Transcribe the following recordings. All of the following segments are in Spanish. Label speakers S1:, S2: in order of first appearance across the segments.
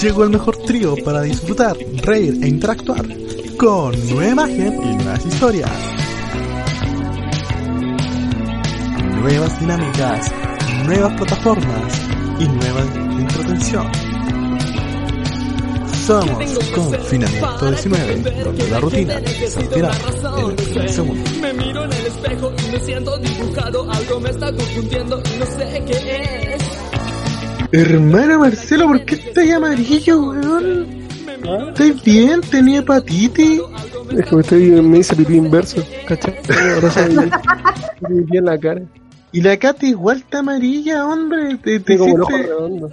S1: Llegó el mejor trío para disfrutar, reír e interactuar con nueva imagen y nuevas historias. Nuevas dinámicas, nuevas plataformas y nueva entretención. Somos Confinamiento 19, donde la rutina se retira en el primer segundo.
S2: Me miro en el espejo y me siento dibujado. Algo me está confundiendo y no sé qué es.
S3: Hermana Marcelo, ¿por qué estás amarillo, weón? ¿Estás bien? ¿Tenía hepatitis?
S4: Es que me, estoy, me hice pipí inverso, ¿cachai? Ahora se me pipí en la cara.
S3: Y la Katy igual está amarilla, hombre. Te, te
S4: ojo redondo.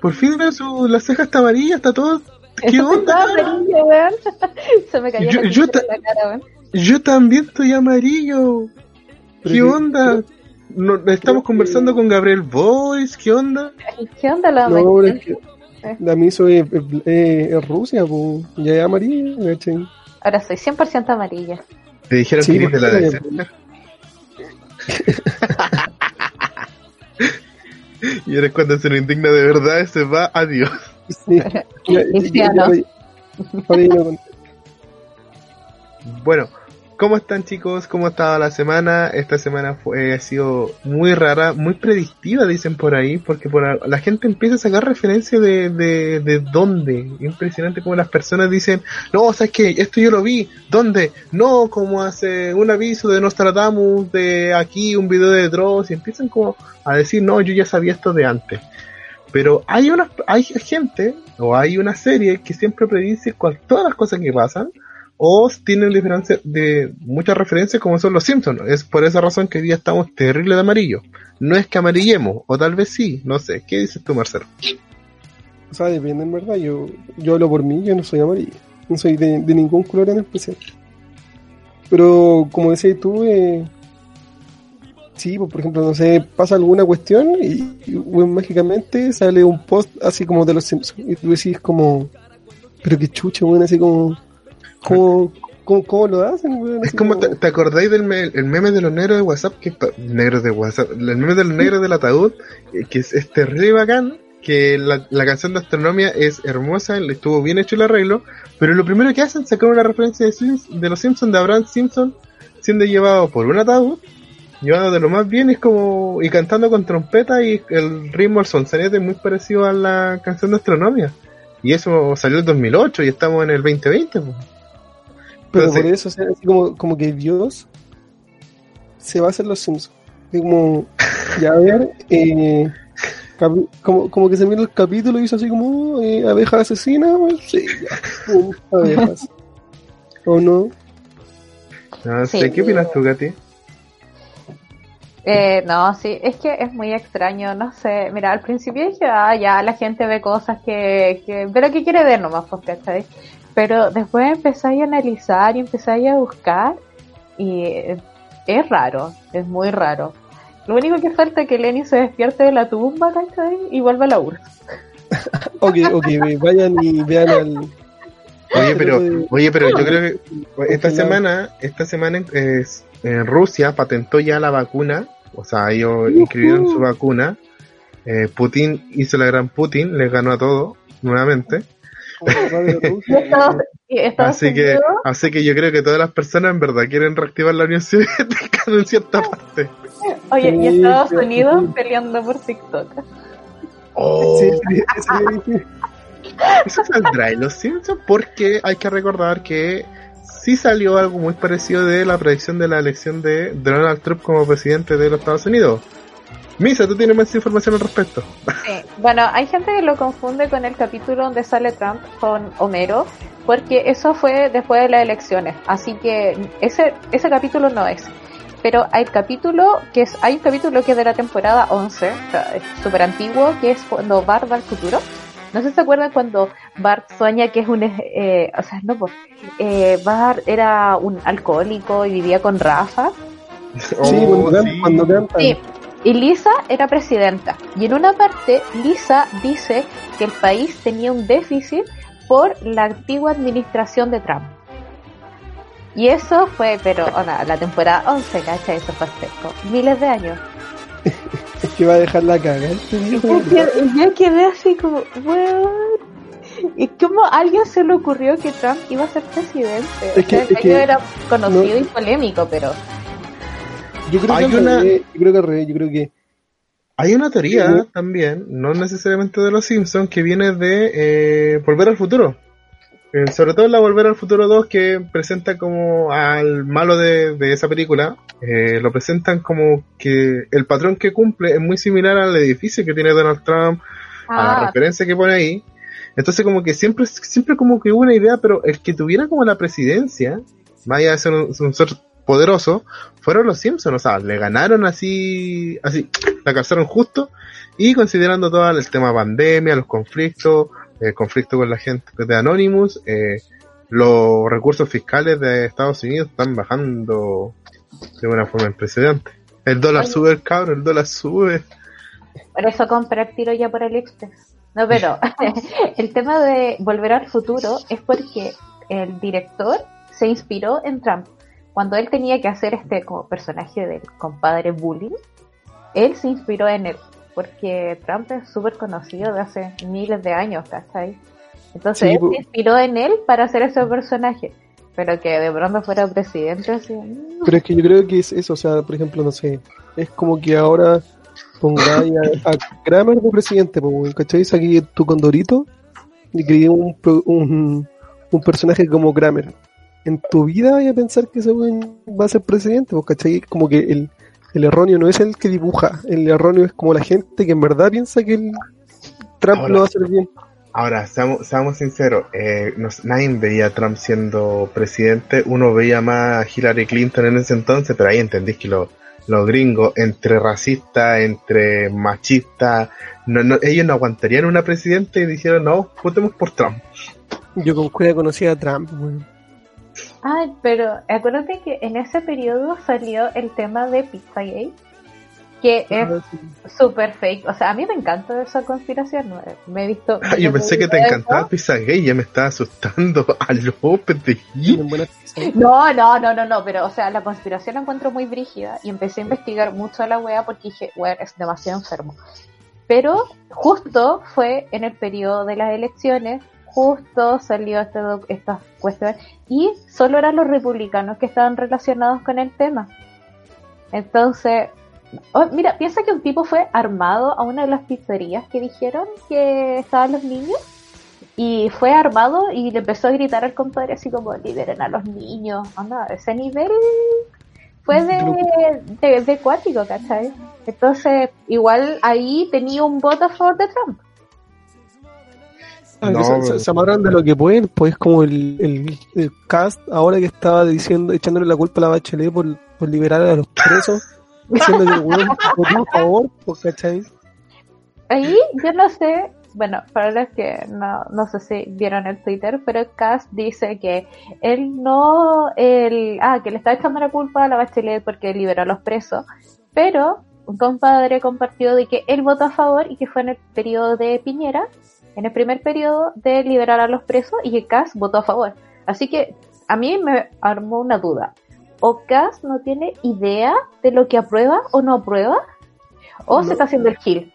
S3: Por fin veo su, la ceja está amarilla, está todo... ¿Qué
S5: Eso
S3: onda?
S5: estaba amarillo, weón. Se me cayó
S3: Yo-
S5: la
S3: yo
S5: pintura
S3: ta-
S5: en la cara, weón.
S3: Yo también estoy amarillo. ¿Qué onda? No, estamos conversando con Gabriel Boyce, ¿qué onda?
S5: ¿Qué onda la
S4: No, es que la miso es, es, es- es Rusia, pues, ya es amarilla, ¿cachai?
S5: Ahora soy 100% amarilla.
S3: Te dijeron
S4: Sí,
S3: que eres de la DC. Y eres cuando se lo indigna de verdad, se va, adiós.
S4: Sí.
S3: Bueno, ¿cómo están chicos? ¿Cómo ha estado la semana? Esta semana fue, ha sido muy rara, muy predictiva, dicen por ahí, porque por la gente empieza a sacar referencia de, de, de dónde. Impresionante como las personas dicen, no, ¿sabes qué? Esto yo lo vi. ¿Dónde? No, como hace un aviso de Nostradamus, de aquí, un video de Dross, y empiezan como a decir, no, yo ya sabía esto de antes. Pero hay una, hay gente, o hay una serie que siempre predice cual- todas las cosas que pasan, o tienen diferencia de muchas referencias como son los Simpsons. Es por esa razón que hoy día estamos terrible de amarillo. No es que amarillemos, o tal vez sí, no sé. ¿Qué dices tú, Marcelo?
S4: O sea, depende en verdad. Yo, yo hablo por mí, yo no soy amarillo. No soy de, ningún color en especial. Pero como decías tú, eh, sí, pues, por ejemplo, no sé, pasa alguna cuestión y, y, bueno, mágicamente sale un post así como de los Simpsons. Y tú decís como, pero qué chucha, weón, así como, ¿cómo, cómo, cómo lo hacen?
S3: Es como, ¿te, te acordáis del me- el meme de los negros de WhatsApp? Que, negros de WhatsApp, el meme de los negros del ataúd, eh, que es, es terrible bacán, que la, la canción de astronomía es hermosa, le estuvo bien hecho el arreglo, pero lo primero que hacen es sacar una referencia de, Sims- de los Simpsons, de Abraham Simpson, siendo llevado por un ataúd, llevado de lo más bien, es como, y cantando con trompeta y el ritmo al sonsonete es muy parecido a la canción de astronomía. Y eso salió en 2008 y estamos en el 2020. pues.
S4: Pero
S3: Entonces-
S4: por eso, o sea, así como, como que Dios se va a hacer los Simpsons. Como, ya a ver, eh, como, como que se mira el capítulo y hizo así como, eh, abeja asesina, pues, sí, ya, abejas. ¿O no?
S3: No sé,
S5: Sí.
S3: ¿qué opinas tú, Katy?
S5: Eh, no, sí, es que es muy extraño, no sé. Mira, al principio dije, ah, ya la gente ve cosas que, que pero que quiere ver nomás, pues, ¿cachai? Pero después empezáis a analizar y empezáis a buscar y es raro, es muy raro. Lo único que falta es que Lenny se despierte de la tumba, ¿cachai? Y vuelva a la URSS.
S4: Ok, ok, vayan y vean al...
S3: Oye, pero, oye, pero yo creo que esta semana, esta semana en, es- en Rusia patentó ya la vacuna, o sea, ellos inscribieron su vacuna. Eh, Putin hizo la gran Putin, les ganó a todos nuevamente.
S4: Radio
S5: Y
S4: Rusia.
S5: Estados, y Estados
S3: Así que, así que yo creo que todas las personas en verdad quieren reactivar la Unión Soviética en cierta parte.
S5: oye, y Estados
S4: sí,
S5: Unidos
S4: sí.
S5: peleando por TikTok.
S3: Oh,
S4: Sí, sí, sí, sí.
S3: Eso saldrá en los Simpsons porque hay que recordar que sí salió algo muy parecido de la predicción de la elección de Donald Trump como presidente de los Estados Unidos. Misa, tú tienes más información al respecto.
S5: Sí. Bueno, hay gente que lo confunde con el capítulo donde sale Trump con Homero, porque eso fue después de las elecciones, así que ese, ese capítulo no es. pero hay capítulo que es, hay un capítulo que es de la temporada 11, o sea, es súper antiguo, que es cuando Bart va al futuro. No sé si se acuerdan cuando Bart sueña que es un, eh, o sea, no, pues, eh, Bart era un alcohólico y vivía con Rafa.
S4: Sí,
S3: Oh,
S4: cuando,
S3: sí.
S4: cuando cantan.
S5: Sí. Y Lisa era presidenta. Y en una parte, Lisa dice que el país tenía un déficit por la antigua administración de Trump. Y eso fue, pero, o nada, la temporada 11, ¿cachai? Eso fue como miles de años.
S4: Es que va a dejar la caga.
S5: yo quedé, así como, weón. ¿Y cómo a alguien se le ocurrió que Trump iba a ser presidente?
S4: Es que-
S5: sea, el
S4: es que-
S5: gallo era conocido
S4: no-
S5: y polémico, pero
S4: Yo creo que
S3: Hay
S4: al
S3: una-
S4: revés, yo creo que al revés, yo creo que
S3: Hay una teoría también, no necesariamente de los Simpsons, que viene de eh, Volver al Futuro. Eh, sobre todo la Volver al Futuro 2, que presenta como al malo de, de esa película, eh, lo presentan como que el patrón que cumple es muy similar al edificio que tiene Donald Trump, a la
S5: ah,
S3: referencia que pone ahí. Entonces como que siempre, siempre como que hubo una idea, pero el que tuviera como la presidencia, allá de ser un, un ser poderoso, fueron los Simpsons, o sea, le ganaron así, así, la calzaron justo, y considerando todo el tema pandemia, los conflictos, el conflicto con la gente de Anonymous, eh, los recursos fiscales de Estados Unidos están bajando de una forma impresionante. El dólar
S5: Oye.
S3: sube, el cabro, el dólar sube.
S5: Por eso compré el tiro ya por AliExpress. No, pero el tema de volver al futuro es porque el director se inspiró en Trump. Cuando él tenía que hacer este como personaje del compadre bullying, él se inspiró en él. Porque Trump es súper conocido de hace miles de años, ¿cachai? Entonces
S4: Sí,
S5: él se inspiró en él para hacer ese personaje. Pero que de pronto fuera presidente, así.
S4: Pero es que yo creo que es eso, o sea, por ejemplo, no sé, es como que ahora pongáis a, a Kramer de presidente, pues, ¿cachai? Saqué tu condorito y creé un, un, un personaje como Kramer. En tu vida vaya a pensar que ese weón va a ser presidente, pues, ¿cachai? Como que el, el erróneo no es el que dibuja, el erróneo es como la gente que en verdad piensa que el Trump
S3: Ahora.
S4: lo va a hacer bien.
S3: Ahora, seamos, seamos sinceros, eh, nos- nadie veía a Trump siendo presidente, uno veía más a Hillary Clinton en ese entonces, pero ahí entendís que los los gringos, entre racistas, entre machistas, no, no, ellos no aguantarían una presidenta y dijeron, no, votemos por Trump.
S4: Yo con cuida conocía a Trump, weón.
S5: Ay, pero acuérdate que en ese periodo salió el tema de Pizzagate, que es súper fake. O sea, a mí me encanta esa conspiración. ¿no? Me he visto.
S3: Ah, yo pensé que te encantaba
S5: eso.
S3: Pizza Gay, ya me estaba asustando a López de Gil.
S4: Tienen buenas pizzas.
S5: No, no, no, no, no, pero o sea, la conspiración la encuentro muy brígida y empecé a investigar mucho a la wea porque dije, bueno, es demasiado enfermo. Pero justo fue en el periodo de las elecciones, justo salió este esta cuestión y solo eran los republicanos que estaban relacionados con el tema. Entonces, oh, mira, piensa que un tipo fue armado a una de las pizzerías que dijeron que estaban los niños y fue armado y le empezó a gritar al compadre así como liberen a los niños. Anda, ese nivel fue de, de, de cuático, ¿cachai? Entonces, igual ahí tenía un voto a favor de Trump.
S4: Ah,
S3: No,
S4: se,
S3: pero-
S4: se- se amarran de lo que pueden, pues como el, el, el cast ahora que estaba diciendo, echándole la culpa a la Bachelet por, por liberar a los presos, diciendo que el weón votó a favor, pues cachai.
S5: Ahí yo no sé, bueno, para los que no, no sé si vieron el Twitter, pero Cass dice que él no, el, ah, que le está echando la culpa a la Bachelet porque liberó a los presos, pero un compadre compartió de que él votó a favor y que fue en el periodo de Piñera, en el primer periodo de liberar a los presos y que Cass votó a favor. Así que a mí me armó una duda. O Cass no tiene idea de lo que aprueba o no aprueba, o
S4: No.
S5: se está haciendo el kill.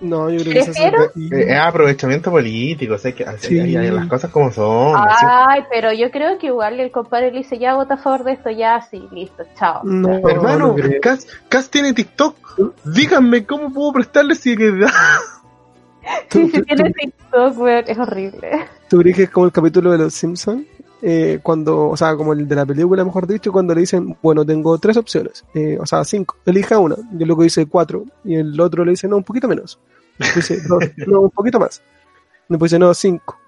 S4: No, yo creo que
S5: Prefiero-
S3: Eh, Es aprovechamiento político, o sea, que así-
S4: Sí.
S3: hay- hay las cosas como son. así.
S5: Ay, pero yo creo que igual el compadre le dice, ya vota a favor de esto, ya, sí, listo, chao.
S4: No,
S3: Hermano,
S4: no creo.
S3: Cas, Cas tiene TikTok. Díganme cómo puedo prestarle si que
S5: Sí,
S4: ¿Tú,
S5: sí
S4: tú-
S5: tiene TikTok, weón, es horrible.
S4: tú crees que es como el capítulo de los Simpsons? Eh, cuando, o sea, como el de la película, mejor dicho, cuando le dicen, bueno, tengo tres opciones, eh, o sea, cinco, elija una, y el loco dice cuatro, y el otro le dice, no, un poquito menos, después dice, no, un poquito más, después dice, no, cinco,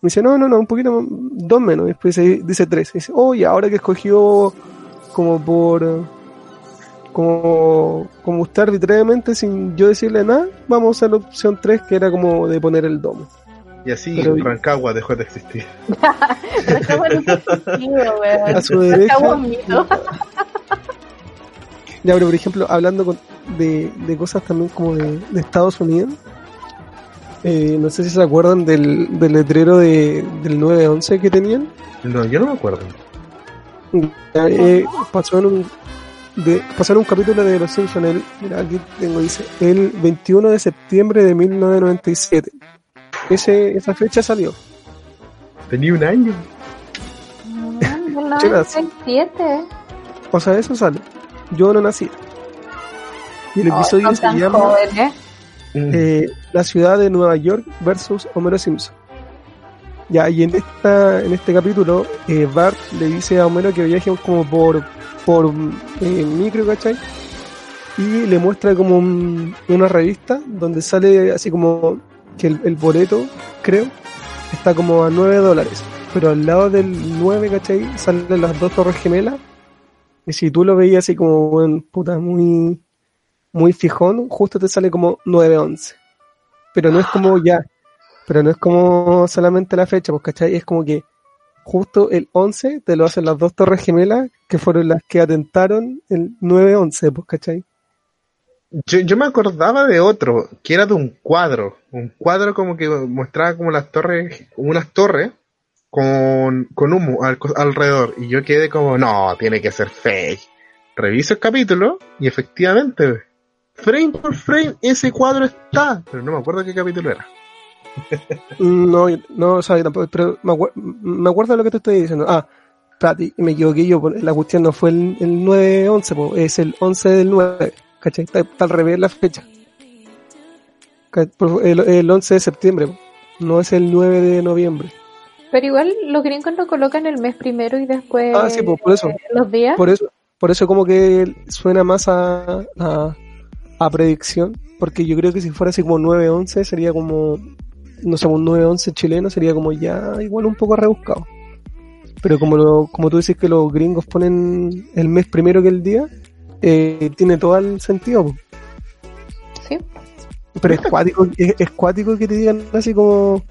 S4: me dice, no, no, no, un poquito, dos menos, después dice, dice tres, y dice, oh, y ahora que escogió como por, como, como usted arbitrariamente, sin yo decirle nada, vamos a la opción 3, que era como de poner el domo.
S3: Y así
S4: Pero-
S3: Rancagua dejó de existir.
S5: Rancagua no tiene sentido, weón.
S4: A su derecha.
S5: Rancagua es un mito.
S4: Ya, pero por ejemplo, hablando con- de, de cosas también como de, de Estados Unidos, eh, no sé si se acuerdan del, del letrero de, del 911 que tenían.
S3: No, yo no me acuerdo.
S4: Eh, pasó en un de, pasó en un capítulo de Los Simpsons, el, mira, aquí tengo, dice, el 21 de septiembre de 1997. Ese, esa fecha salió.
S3: Tenía un año.
S5: Mm. 97.
S4: O sea, eso sale. Yo no nací. Y el episodio se llama eh, La ciudad de Nueva York versus Homero Simpson. Ya, y en esta, en este capítulo, eh, Bart le dice a Homero que viaje como por, por eh, micro, ¿cachai? Y le muestra como un- una revista donde sale así como que el, el boleto, creo, está como a 9 dólares. Pero al lado del 9, ¿cachai? Salen las dos torres gemelas. Y si tú lo veías así como, bueno, puta, muy, muy fijón, justo te sale como 911. Pero no es como ya, pero no es como solamente la fecha, pues, ¿cachai? Es como que justo el 11 te lo hacen las dos torres gemelas que fueron las que atentaron el 911, pues, ¿cachai?
S3: Yo, yo me acordaba de otro, que era de un cuadro. Un cuadro como que mostraba como las torres, unas torres con, con humo al- alrededor. Y yo quedé como, no, tiene que ser fake. Reviso el capítulo y efectivamente, frame por frame, ese cuadro está. Pero no me acuerdo qué capítulo era.
S4: No, no, o sea, yo tampoco, pero me, acuer- me acuerdo de lo que te estoy diciendo. Ah, espérate, me equivoqué yo, la cuestión no fue el, el 9-11, po, es el 11 del 9, ¿cachai? Está, está al revés la fecha. El, el 11 de septiembre, no es el 9 de noviembre.
S5: Pero igual los gringos lo colocan el mes primero y después
S4: Ah, sí, pues, por eso.
S5: eh, los días.
S4: Por eso, por eso como que suena más a, a, a predicción, porque yo creo que si fuera así como 9-11 sería como, no sé, un 9-11 chileno sería como ya igual un poco rebuscado. Pero como lo, como tú dices que los gringos ponen el mes primero que el día, eh, tiene todo el sentido. po.
S5: Sí.
S4: Pero es cuático, es, es cuático que te digan así como,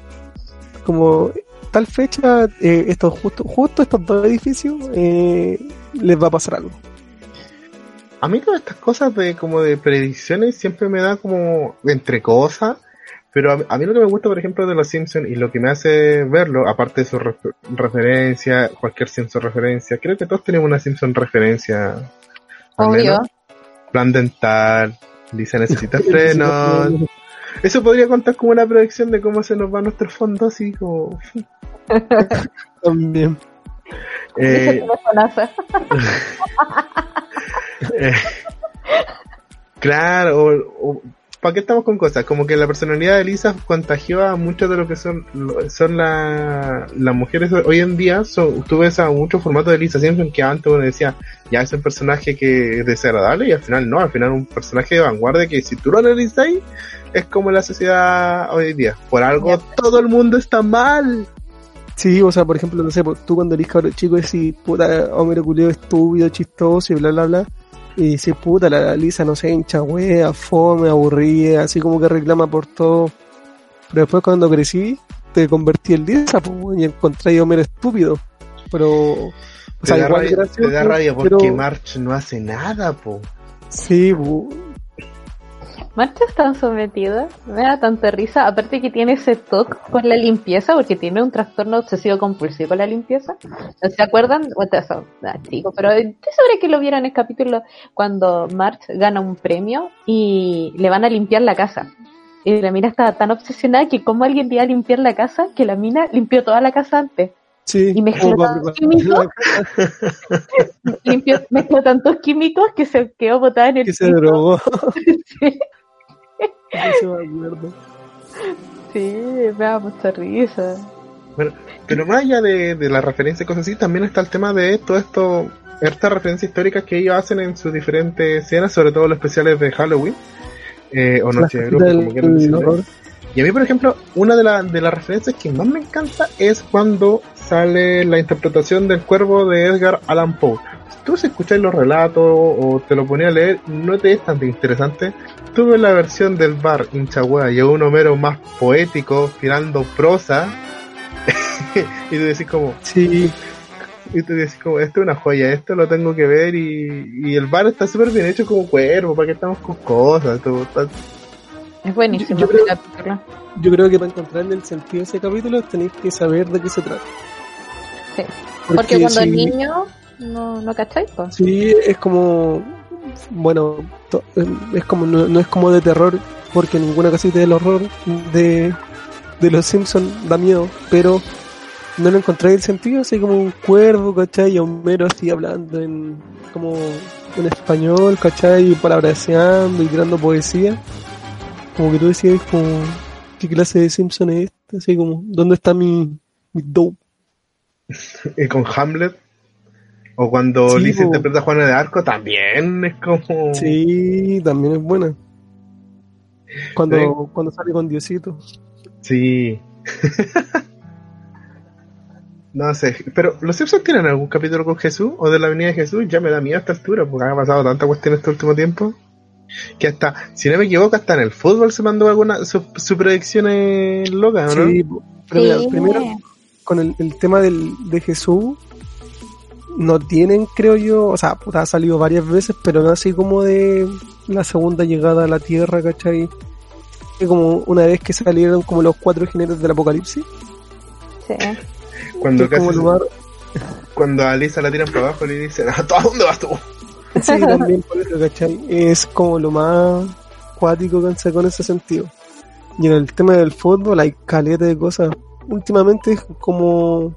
S4: como tal fecha, eh, estos justo, justo estos dos edificios eh, les va a pasar algo.
S3: A mí todas estas cosas de como de predicciones siempre me da como entre cosas, pero a, a mí lo que me gusta, por ejemplo, de los Simpsons y lo que me hace verlo, aparte de su refer- referencia, cualquier Simpson referencia, creo que todos tenemos una Simpson referencia.
S5: Obvio.
S3: menos. Plan dental, Lisa necesita frenos. Eso podría contar como una predicción de cómo se nos va nuestro fondo, así como...
S4: También.
S3: Eh. Eh, claro, o, ¿para qué estamos con cosas? Como que la personalidad de Lisa contagió a muchos de lo que son son la- las mujeres hoy en día. Son, tú ves a muchos formatos de Lisa Simpson que antes uno decía, ya es un personaje que es desagradable y al final no, al final un personaje de vanguardia que si tú lo analizas ahí, es como la sociedad hoy en día. Por algo todo el mundo está mal.
S4: Sí, o sea, por ejemplo, no sé, tú cuando eres cabrón chico decís, puta, Homero culeo estúpido, chistoso y bla, bla, bla. Y dices, puta, la Lisa no sé, hincha wea, fome, aburrida, así como que reclama por todo. Pero después cuando crecí, te convertí en Lisa, pues, y encontré a Homero estúpido. Pero, o
S3: Te
S4: sea,
S3: da,
S4: igual
S3: rabia,
S4: gracioso,
S3: te da rabia porque
S4: pero-
S3: March no hace nada, po.
S4: Sí, pues,
S5: Marcha está sometida, me da tanta risa, aparte que tiene ese toque con la limpieza, porque tiene un trastorno obsesivo compulsivo con la limpieza. ¿No ¿Se acuerdan? Bueno, eso, ah, chico, pero estoy segura que lo vieron en el capítulo cuando March gana un premio y le van a limpiar la casa. Y la mina estaba tan obsesionada que como alguien iba a limpiar la casa, que la mina limpió toda la casa antes.
S4: sí.
S5: Y mezcló
S4: para
S5: tantos químicos, limpió, mezcló tantos químicos que se quedó botada en el
S4: que se drogó.
S5: Sí.
S4: Eso me acuerdo.
S5: Sí, me da mucha risa.
S3: Bueno, pero más allá de, de la referencia y cosas así, también está el tema de todo esto, estas referencias históricas que ellos hacen en sus diferentes escenas, sobre todo los especiales de Halloween, eh, o Noche de Brujas,
S4: Del-
S3: como quieran decirle.
S4: horror.
S3: Y a mí, por ejemplo, una de, la- de las referencias que más me encanta es cuando sale la interpretación del cuervo de Edgar Allan Poe. Tú si escucháis los relatos o te lo ponía a leer, no te es tan interesante. Tuve la versión del bar hinchagüea y un Homero más poético, tirando prosa. y tú decís como,
S4: Sí,
S3: y tú decís como, esto es una joya, esto lo tengo que ver y, y el bar está súper bien hecho como cuervo, para que estamos con cosas, todo,
S5: Es buenísimo
S4: Yo- yo creo-
S5: capítulo.
S4: yo creo que para encontrarle el sentido de ese capítulo tenéis que saber de qué se trata.
S5: Sí. Porque, cuando
S4: si-
S5: niño no, no cacháis, pues.
S4: Sí, es como. Bueno, to- es como no, no es como de terror, porque ninguna casita del horror de, de los Simpsons da miedo, pero no le encontré el sentido, así como un cuervo, ¿cachai? Y a Homero así hablando en como en español, ¿cachai? Y palabreando y tirando poesía. Como que tú decías, como, ¿qué clase de Simpson es este? Así como, ¿dónde está mi, mi dope?
S3: y con Hamlet. O cuando
S4: Sí,
S3: Liz interpreta a Juana de Arco, también es como.
S4: Sí, también es buena. Cuando,
S3: Sí.
S4: cuando sale con Diosito.
S3: Sí. no sé, pero ¿los Simpsons tienen algún capítulo con Jesús o de la venida de Jesús? Ya me da miedo a esta altura porque ha pasado tanta cuestión este último tiempo. Que hasta, si no me equivoco, hasta en el fútbol se mandó alguna su, su predicciones locas, ¿no?
S4: Sí, pero mira,
S5: Sí.
S4: primero con el, el tema del, de Jesús, no tienen, creo yo, o sea, puta, ha salido varias veces, pero no así como de la segunda llegada a la tierra, ¿cachai? Que Como una vez que salieron como los cuatro jinetes del apocalipsis,
S5: Sí.
S3: Cuando,
S4: como
S3: casi-
S4: lugar,
S3: cuando a Lisa la tiran para abajo le dicen, ¿a dónde vas tú?
S4: sí, también por eso, ¿cachai? Es como lo más cuático que se con ese sentido. Y en el tema del fútbol hay caleta de cosas. Últimamente es como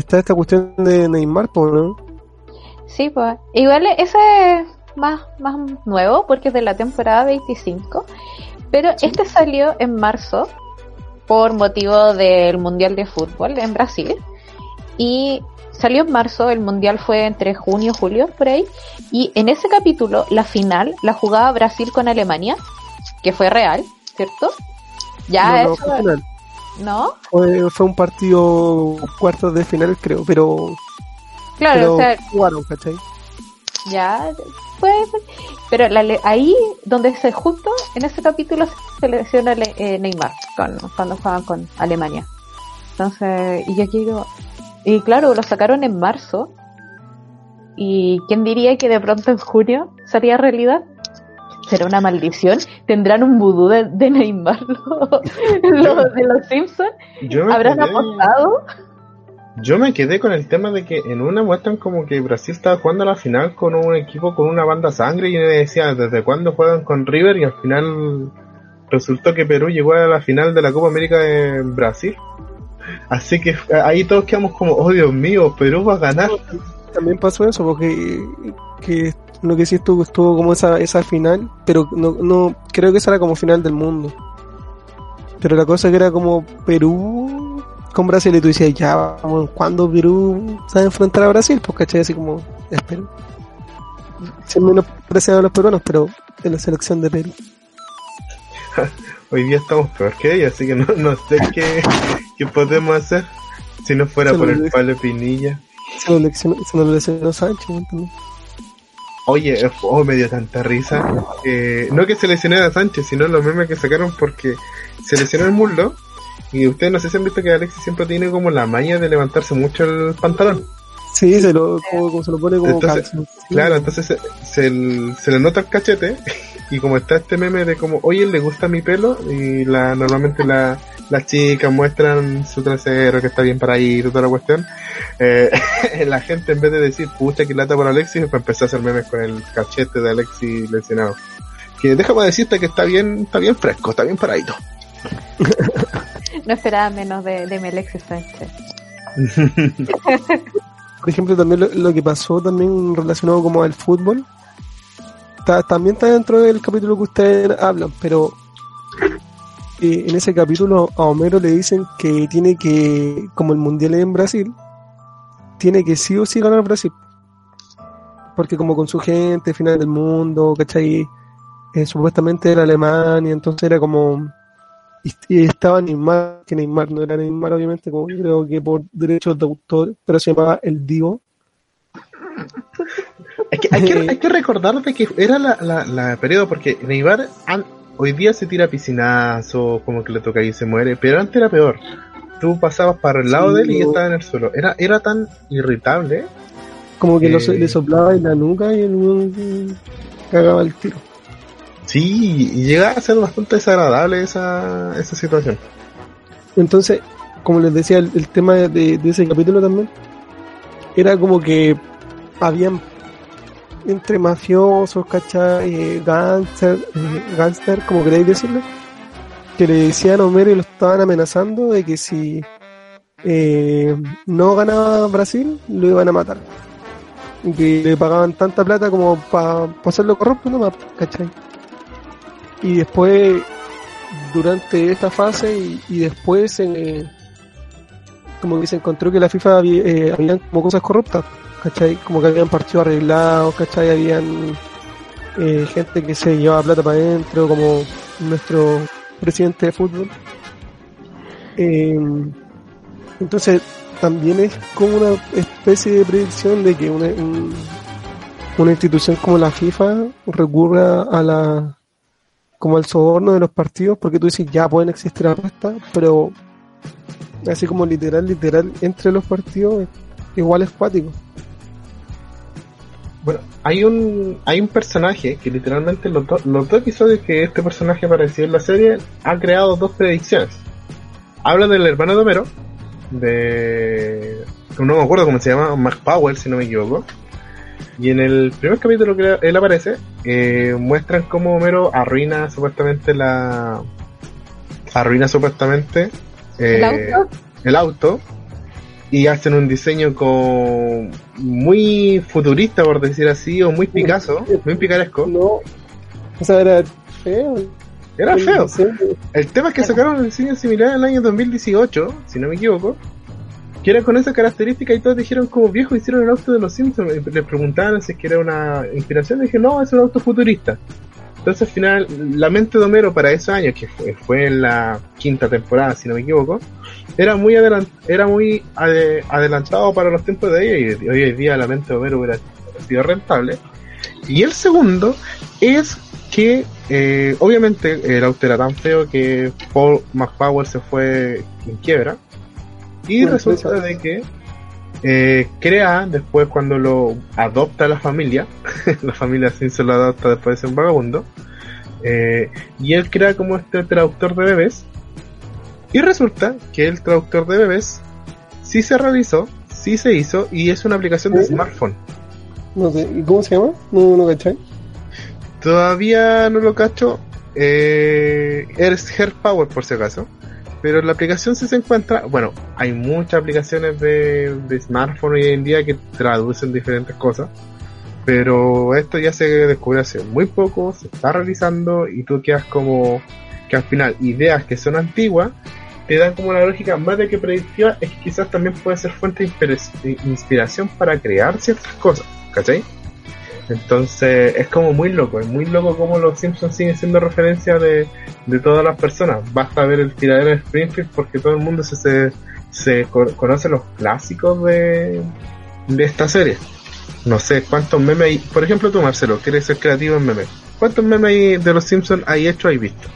S4: está esta cuestión de Neymar, ¿no?
S5: Sí, pues. Igual ese es más, más nuevo porque es de la temporada 25. Pero este salió en marzo por motivo del Mundial de Fútbol en Brasil. Y salió en marzo, el Mundial fue entre junio y julio, por ahí. Y en ese capítulo, la final la jugaba Brasil con Alemania, que fue real, ¿cierto? Ya
S4: No, no,
S5: eso. ¿No?
S4: Fue, fue un partido cuartos de final, creo, pero,
S5: Claro,
S4: pero
S5: o sea,
S4: jugaron, ¿cachai?
S5: Ya, puede ser. Pero la ahí donde se justo en ese capítulo se lesiona Le- eh, Neymar con- cuando jugaban con Alemania. Entonces, y yo aquí digo, y claro, lo sacaron en marzo. ¿Y quién diría que de pronto en junio sería realidad? ¿Será una maldición? ¿Tendrán un vudú de, de Neymar los, los de los Simpsons? ¿Habrán
S3: quedé,
S5: apostado?
S3: yo me quedé con el tema de que en una muestran como que Brasil estaba jugando a la final con un equipo con una banda sangre y me decía, ¿desde cuándo juegan con River? Y al final resultó que Perú llegó a la final de la Copa América de Brasil. Así que ahí todos quedamos como, oh Dios mío, Perú va a ganar.
S4: También pasó eso, porque que lo que sí estuvo, estuvo como esa, esa final, pero no, no, creo que esa era como final del mundo. Pero la cosa que era como Perú con Brasil y tú decías, ya, vamos, ¿cuándo Perú se va a enfrentar a Brasil? Pues cachai, así como, es Perú. Sin menos a los peruanos, pero de la selección de Perú.
S3: Hoy día estamos peor que ellos, así que no, no sé qué, qué podemos hacer si no fuera
S4: Se
S3: por el
S4: dije.
S3: Pablo Pinilla.
S4: Se nos lesionó, se nos lesionó Sánchez, weón, también.
S3: Oye, eh, oh, me dio tanta risa. Eh, no que se lesionara a Sánchez, sino los memes que sacaron porque se lesionó el muslo. Y ustedes no sé si han visto que Alexis siempre tiene como la maña de levantarse mucho el pantalón.
S4: Sí, se lo, como, como se lo pone como
S3: Entonces. Claro, entonces se, se, se le nota el cachete. Y como está este meme de como, oye, le gusta mi pelo. Y la normalmente la, las chicas muestran su trasero que está bien para ir, toda la cuestión. Eh, la gente en vez de decir, pucha, que lata por Alexis, pues empezó a hacer memes con el cachete de Alexis lesionado. Que déjame decirte que está bien, está bien fresco, está bien paradito.
S5: No esperaba menos de, de mi Alexis Sánchez.
S4: Por ejemplo, también lo, lo que pasó también relacionado como al fútbol, ta- también está dentro del capítulo que ustedes hablan, pero eh, en ese capítulo a Homero le dicen que tiene que, como el mundial es en Brasil, tiene que sí o sí ganar Brasil. Porque como con su gente, final del mundo, ¿cachai? Eh, supuestamente era Alemania, entonces era como... Y, y estaba Neymar, que Neymar no era Neymar obviamente, como yo creo que por derechos de autor, pero se llamaba El Divo.
S3: Hay que, hay que, hay que recordar de que era la, la, la periodo, porque Neymar an- hoy día se tira piscinazo, como que le toca y se muere, pero antes era peor. Tú pasabas para el lado
S4: Sí,
S3: de él y estaba en el suelo. Era, era tan irritable.
S4: Como que lo so-
S3: Eh.
S4: le soplaba en la nuca y el weón cagaba el tiro.
S3: Sí, y llega a ser bastante desagradable esa, esa situación.
S4: Entonces, como les decía, el, el tema de, de ese capítulo también era como que habían entre mafiosos, ¿cachai? Eh, gangster, eh, gangster, como queréis decirlo, que le decían a Homero y lo estaban amenazando de que si eh, no ganaba Brasil, lo iban a matar. Y que le pagaban tanta plata como para hacerlo corrupto nomás, ¿cachai? Y después durante esta fase y, y después eh, como que se encontró que la FIFA había, eh, habían como cosas corruptas, ¿cachai? Como que habían partidos arreglados, ¿cachai? Habían eh, gente que se llevaba plata para adentro, como nuestro presidente de fútbol. Eh, entonces también es como una especie de predicción de que una, un- una institución como la FIFA recurra a la como al soborno de los partidos, porque tú dices ya pueden existir apuestas, pero así como literal, literal, entre los partidos igual es cuático.
S3: Bueno, hay un, hay un personaje que literalmente los, do- los dos episodios que este personaje apareció en la serie ha creado dos predicciones. Habla del hermano de Homero, de... no me acuerdo cómo se llama, Mark Powell, si no me equivoco. Y en el primer capítulo que él aparece, eh, muestran cómo Homero arruina supuestamente la... Arruina supuestamente...
S5: ¿El
S3: eh,
S5: auto?
S3: el auto y hacen un diseño con muy futurista por decir así o muy Picasso, muy picaresco.
S4: No, o sea, era feo.
S3: Era feo. El tema es que sacaron un diseño similar en el año 2018, si no me equivoco, que era con esa característica y todos dijeron como viejo hicieron el auto de los Simpsons. Les preguntaban si es que era una inspiración dije no, es un auto futurista. Entonces al final, la mente de Homero para esos años, que fue, fue en la quinta temporada, si no me equivoco, era muy adelant era muy ade- adelantado para los tiempos de ella y hoy en día la mente de Homero hubiera sido rentable. Y el segundo es que eh, obviamente el auto era tan feo que Paul McPower se fue en quiebra y
S4: Bueno,
S3: resulta de que eh, crea después cuando lo adopta la familia la familia Simpson lo adopta después de ser un vagabundo eh, y él crea como este traductor de bebés y resulta que el traductor de bebés sí se realizó sí se hizo y es una aplicación de
S4: ¿Sí?
S3: smartphone
S4: No sé, ¿y cómo se llama? No, no cachai.
S3: Todavía no lo cacho. Eh, es Hair Power por si acaso. Pero la aplicación sí se encuentra. Bueno, hay muchas aplicaciones de, de smartphone hoy en día que traducen diferentes cosas. Pero esto ya se descubrió hace muy poco, se está realizando y tú quedas como que al final ideas que son antiguas te dan como la lógica más de que predictiva es que quizás también puede ser fuente de inspiración para crear ciertas cosas, ¿cachai? Entonces es como muy loco, es muy loco como los Simpsons siguen siendo referencia de, de todas las personas. Basta ver el tiradero de Springfield porque todo el mundo se, se, se co- conoce los clásicos de, de esta serie. No sé cuántos memes hay. Por ejemplo, tú, Marcelo, que eres ser creativo en memes. ¿Cuántos memes de los Simpsons hay hecho, hay visto?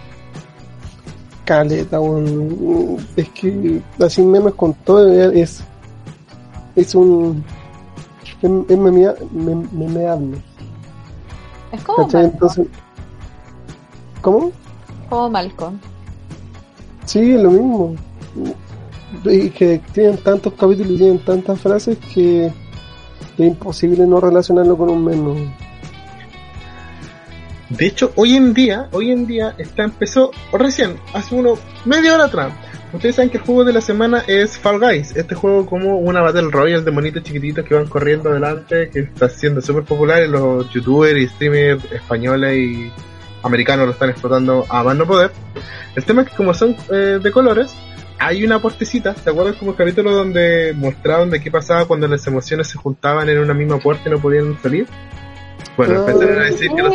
S4: Caleta, weón. Es que así memes con todo es. Es un. Es, memea- mem- memeable.
S5: Es como
S4: ¿Cachai?
S5: Malcolm.
S4: Entonces. ¿Cómo?
S5: Como Malcolm.
S4: Sí, es lo mismo. Y que tienen tantos capítulos y tienen tantas frases que es imposible no relacionarlo con un meme.
S3: De hecho, hoy en día, hoy en día está empezó recién, hace uno media hora atrás. Ustedes saben que el juego de la semana es Fall Guys, este juego como una Battle Royale de monitos chiquititos que van corriendo adelante, que está siendo súper popular y los youtubers y streamers españoles y americanos lo están explotando a más no poder. El tema es que como son eh, de colores, hay una puertecita, ¿te acuerdas como el capítulo donde mostraban de qué pasaba cuando las emociones se juntaban en una misma puerta y no podían salir? Bueno,
S4: Ah.
S3: empezaron a decir que los,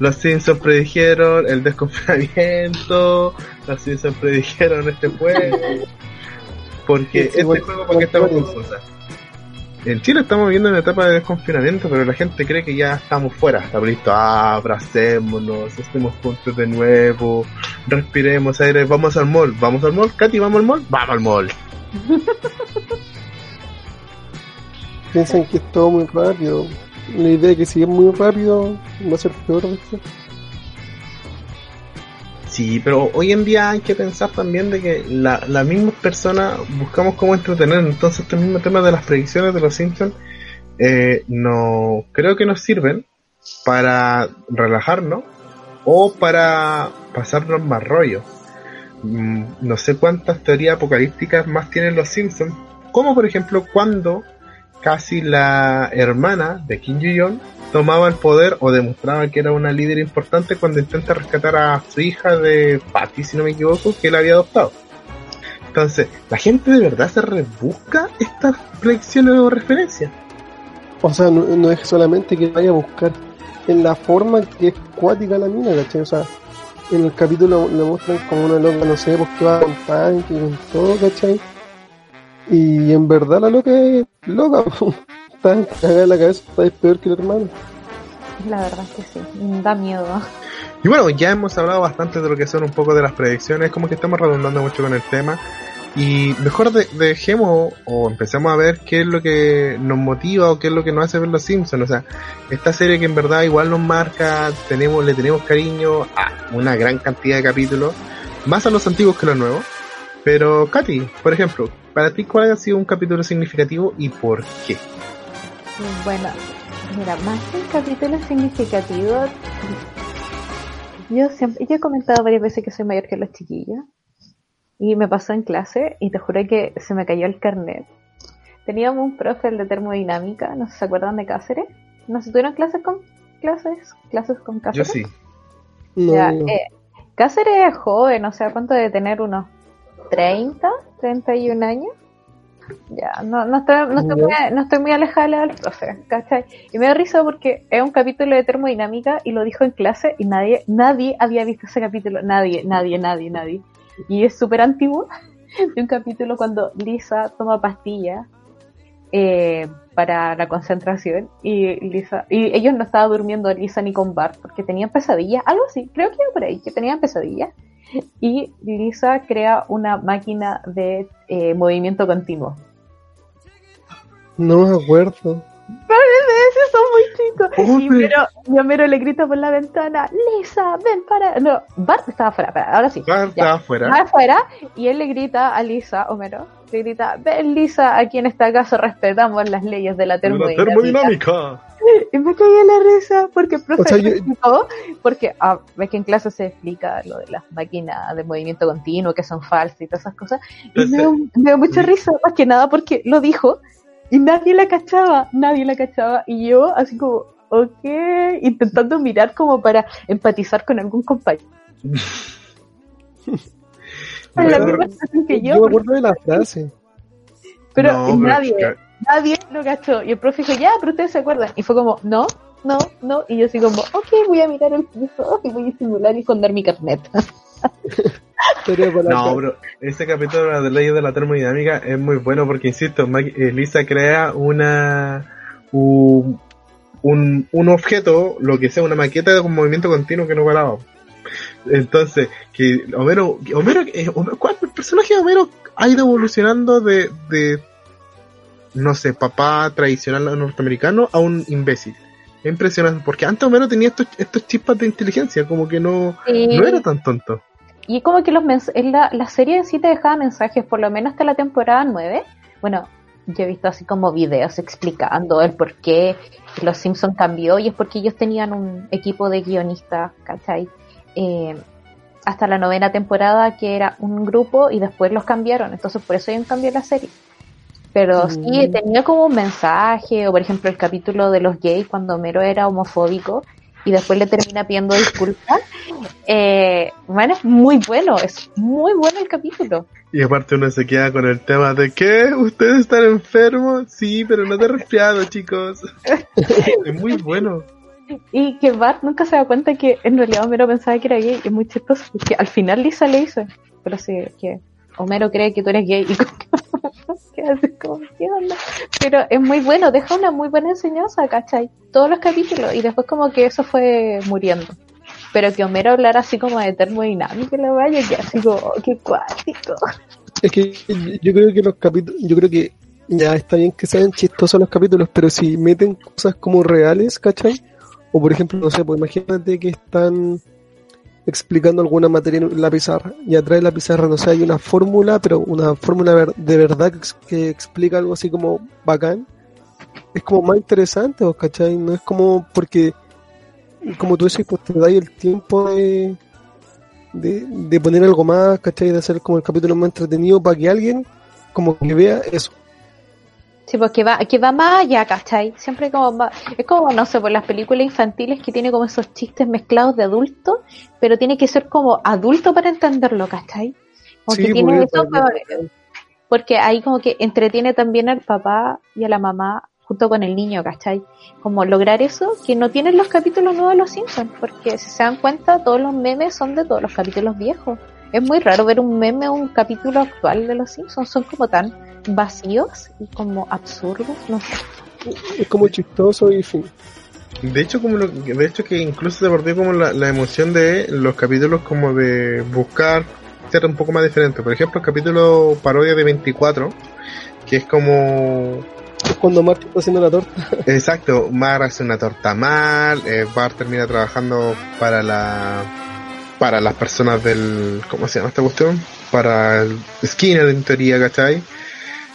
S3: los Simpsons predijeron el desconfinamiento, los Simpsons predijeron este juego. Porque este juego, porque confusa. en Chile estamos viviendo una etapa de desconfinamiento, pero la gente cree que ya estamos fuera. Estamos listos, ah, abracémonos, estemos juntos de nuevo, respiremos aire, vamos al mall, vamos al mall, Katy, vamos al mall, vamos al mall.
S4: Piensan que es todo muy rápido. La idea es que si muy rápido va a ser peor.
S3: Sí, pero hoy en día hay que pensar también de que la, las mismas personas buscamos cómo entretener. Entonces, este mismo tema de las predicciones de los Simpsons, eh, no creo que nos sirven para relajarnos o para pasarnos más rollo. Mm, no sé cuántas teorías apocalípticas más tienen los Simpsons, como por ejemplo cuando casi la hermana de Kim Jong tomaba el poder o demostraba que era una líder importante cuando intenta rescatar a su hija de Patty, si no me equivoco, que él había adoptado. Entonces, ¿la gente de verdad se rebusca estas predicciones o referencias?
S4: O sea, no, no es solamente que vaya a buscar en la forma que es cuática la mina, ¿cachai? O sea, en el capítulo le muestran como una loca, no sé, porque va con tanque con todo, ¿cachai? Y en verdad la loca es loca, está cagada en la cabeza, está peor que el hermano.
S5: La verdad es que sí, da miedo.
S3: Y bueno, ya hemos hablado bastante de lo que son un poco de las predicciones, como que estamos redundando mucho con el tema. Y mejor de- dejemos o empecemos a ver qué es lo que nos motiva o qué es lo que nos hace ver los Simpsons. O sea, esta serie que en verdad igual nos marca, tenemos, le tenemos cariño a una gran cantidad de capítulos, más a los antiguos que a los nuevos. Pero, Katy, por ejemplo, para ti, ¿cuál ha sido un capítulo significativo y por qué?
S5: Bueno, mira, más que un capítulo significativo, yo siempre, yo he comentado varias veces que soy mayor que los chiquillos. Y me pasó en clase y te juro que se me cayó el carnet. Teníamos un profe el de termodinámica, no sé si se acuerdan de Cáceres. ¿No se tuvieron clases con clases? ¿Clases con
S3: Yo
S5: Cáceres?
S3: sí.
S4: No,
S5: Ya,
S4: no.
S5: eh, Cáceres es joven, o sea, ¿cuánto debe tener? ¿Unos 30, 31 años? Ya, no, no, estoy, no, estoy muy, no estoy muy alejada del profe, ¿cachai? Y me da risa porque es un capítulo de termodinámica y lo dijo en clase y nadie, nadie había visto ese capítulo, nadie, nadie, nadie, nadie. Y es súper antiguo, de un capítulo cuando Lisa toma pastillas eh, para la concentración y Lisa y ellos no estaban durmiendo Lisa ni con Bart porque tenían pesadillas, algo así, creo que iba por ahí, que tenían pesadillas y Lisa crea una máquina de eh, movimiento continuo.
S4: No me acuerdo.
S5: Esos son muy chicos. Y. Homero, y Homero le grita por la ventana, Lisa, ven para... No, Bart estaba afuera, ahora sí.
S3: Bart estaba afuera.
S5: Va afuera y él le grita a Lisa, Homero, le grita, ven Lisa, aquí en esta casa respetamos las leyes de la termodinámica.
S3: termodinámica.
S5: Y me caí en la risa porque el profe
S4: O sea, yo-
S5: me explicó, porque ah, ves que en clase se explica lo de las máquinas de movimiento continuo que son falsas y todas esas cosas. Y me dio, me dio mucha risa, más que nada porque lo dijo y nadie la cachaba, nadie la cachaba. Y yo así como, ok, intentando mirar como para empatizar con algún compañero. la misma situación que
S4: Yo,
S5: yo,
S4: me acuerdo de la frase.
S5: pero
S3: no,
S5: nadie,
S3: es
S5: nadie lo cachó. Y el profe dijo, ya, pero ustedes se acuerdan. Y fue como, no, no, no. Y yo así como, ok, voy a mirar el piso y voy a simular y esconder mi carnet.
S3: No, bro, ese capítulo de leyes de la termodinámica es muy bueno porque, insisto, eh, Lisa crea una un, un, un objeto, lo que sea, una maqueta con movimiento continuo que no paraba. Entonces, que Homero, que Homero, eh, Homero- ¿cuál personaje de Homero ha ido evolucionando de, de no sé, papá tradicional norteamericano a un imbécil? Es impresionante, porque antes Homero tenía estos, estos chispas de inteligencia, como que no, no era tan tonto.
S5: Y como que los en la, la serie en sí te dejaba mensajes, por lo menos hasta la temporada 9. Bueno, yo he visto así como videos explicando el por qué los Simpsons cambió y es porque ellos tenían un equipo de guionistas, ¿cachai? Eh, hasta la novena temporada que era un grupo y después los cambiaron, entonces por eso hay un cambio en la serie. Pero sí, tenía como un mensaje, o por ejemplo el capítulo de los gays cuando Homero era homofóbico y después le termina pidiendo disculpas. Eh, bueno, es muy bueno, es muy bueno el capítulo.
S3: Y aparte uno se queda con el tema de que ustedes están enfermos, sí, pero no de resfriado, chicos. es muy bueno.
S5: Y que Bart nunca se da cuenta que en realidad Homero pensaba que era gay, es muy chistoso, porque al final Lisa le dice, pero sí, que Homero cree que tú eres gay y que, Pero es muy bueno, deja una muy buena enseñanza, ¿cachai? Todos los capítulos, y después como que eso fue muriendo. Pero que Homero hablara así como de termodinámica la vaya, que así como, oh, qué cuático.
S4: Es que yo creo que los capítulos, yo creo que ya está bien que sean chistosos los capítulos, pero si meten cosas como reales, ¿cachai? O por ejemplo, no sé, pues imagínate que están explicando alguna materia en la pizarra y atrás de la pizarra, no sé, hay una fórmula, pero una fórmula de verdad que, ex- que explica algo así como bacán. Es como más interesante, ¿vos ¿cachai? No es como porque, como tú decís, pues te da el tiempo de, de, de poner algo más, ¿cachai? De hacer como el capítulo más entretenido para que alguien como que vea eso.
S5: Sí, pues que va, que va más allá, ¿cachai? Siempre como va- es como, no sé, por las películas infantiles que tiene como esos chistes mezclados de adulto, pero tiene que ser como adulto para entenderlo, ¿cachai? Como
S4: Sí,
S5: que tiene
S4: porque-
S5: eso, pero- porque ahí como que entretiene también al papá y a la mamá junto con el niño, ¿cachai? Como lograr eso que no tienen los capítulos nuevos de Los Simpsons, porque si se dan cuenta, todos los memes son de todos los capítulos viejos. Es muy raro ver un meme o un capítulo actual de Los Simpsons, son como tan vacíos y como absurdos, no sé.
S4: Es como chistoso y fin.
S3: De hecho, como lo, de hecho que incluso se perdió como la, la emoción de los capítulos como de buscar ser un poco más diferente. Por ejemplo, el capítulo parodia de 24, que es como
S4: Es cuando Marty está haciendo la torta.
S3: Exacto, Mar hace una torta mal, eh, Bart termina trabajando para la para las personas del ¿cómo se llama esta cuestión? Para el Skinner en teoría, ¿cachai?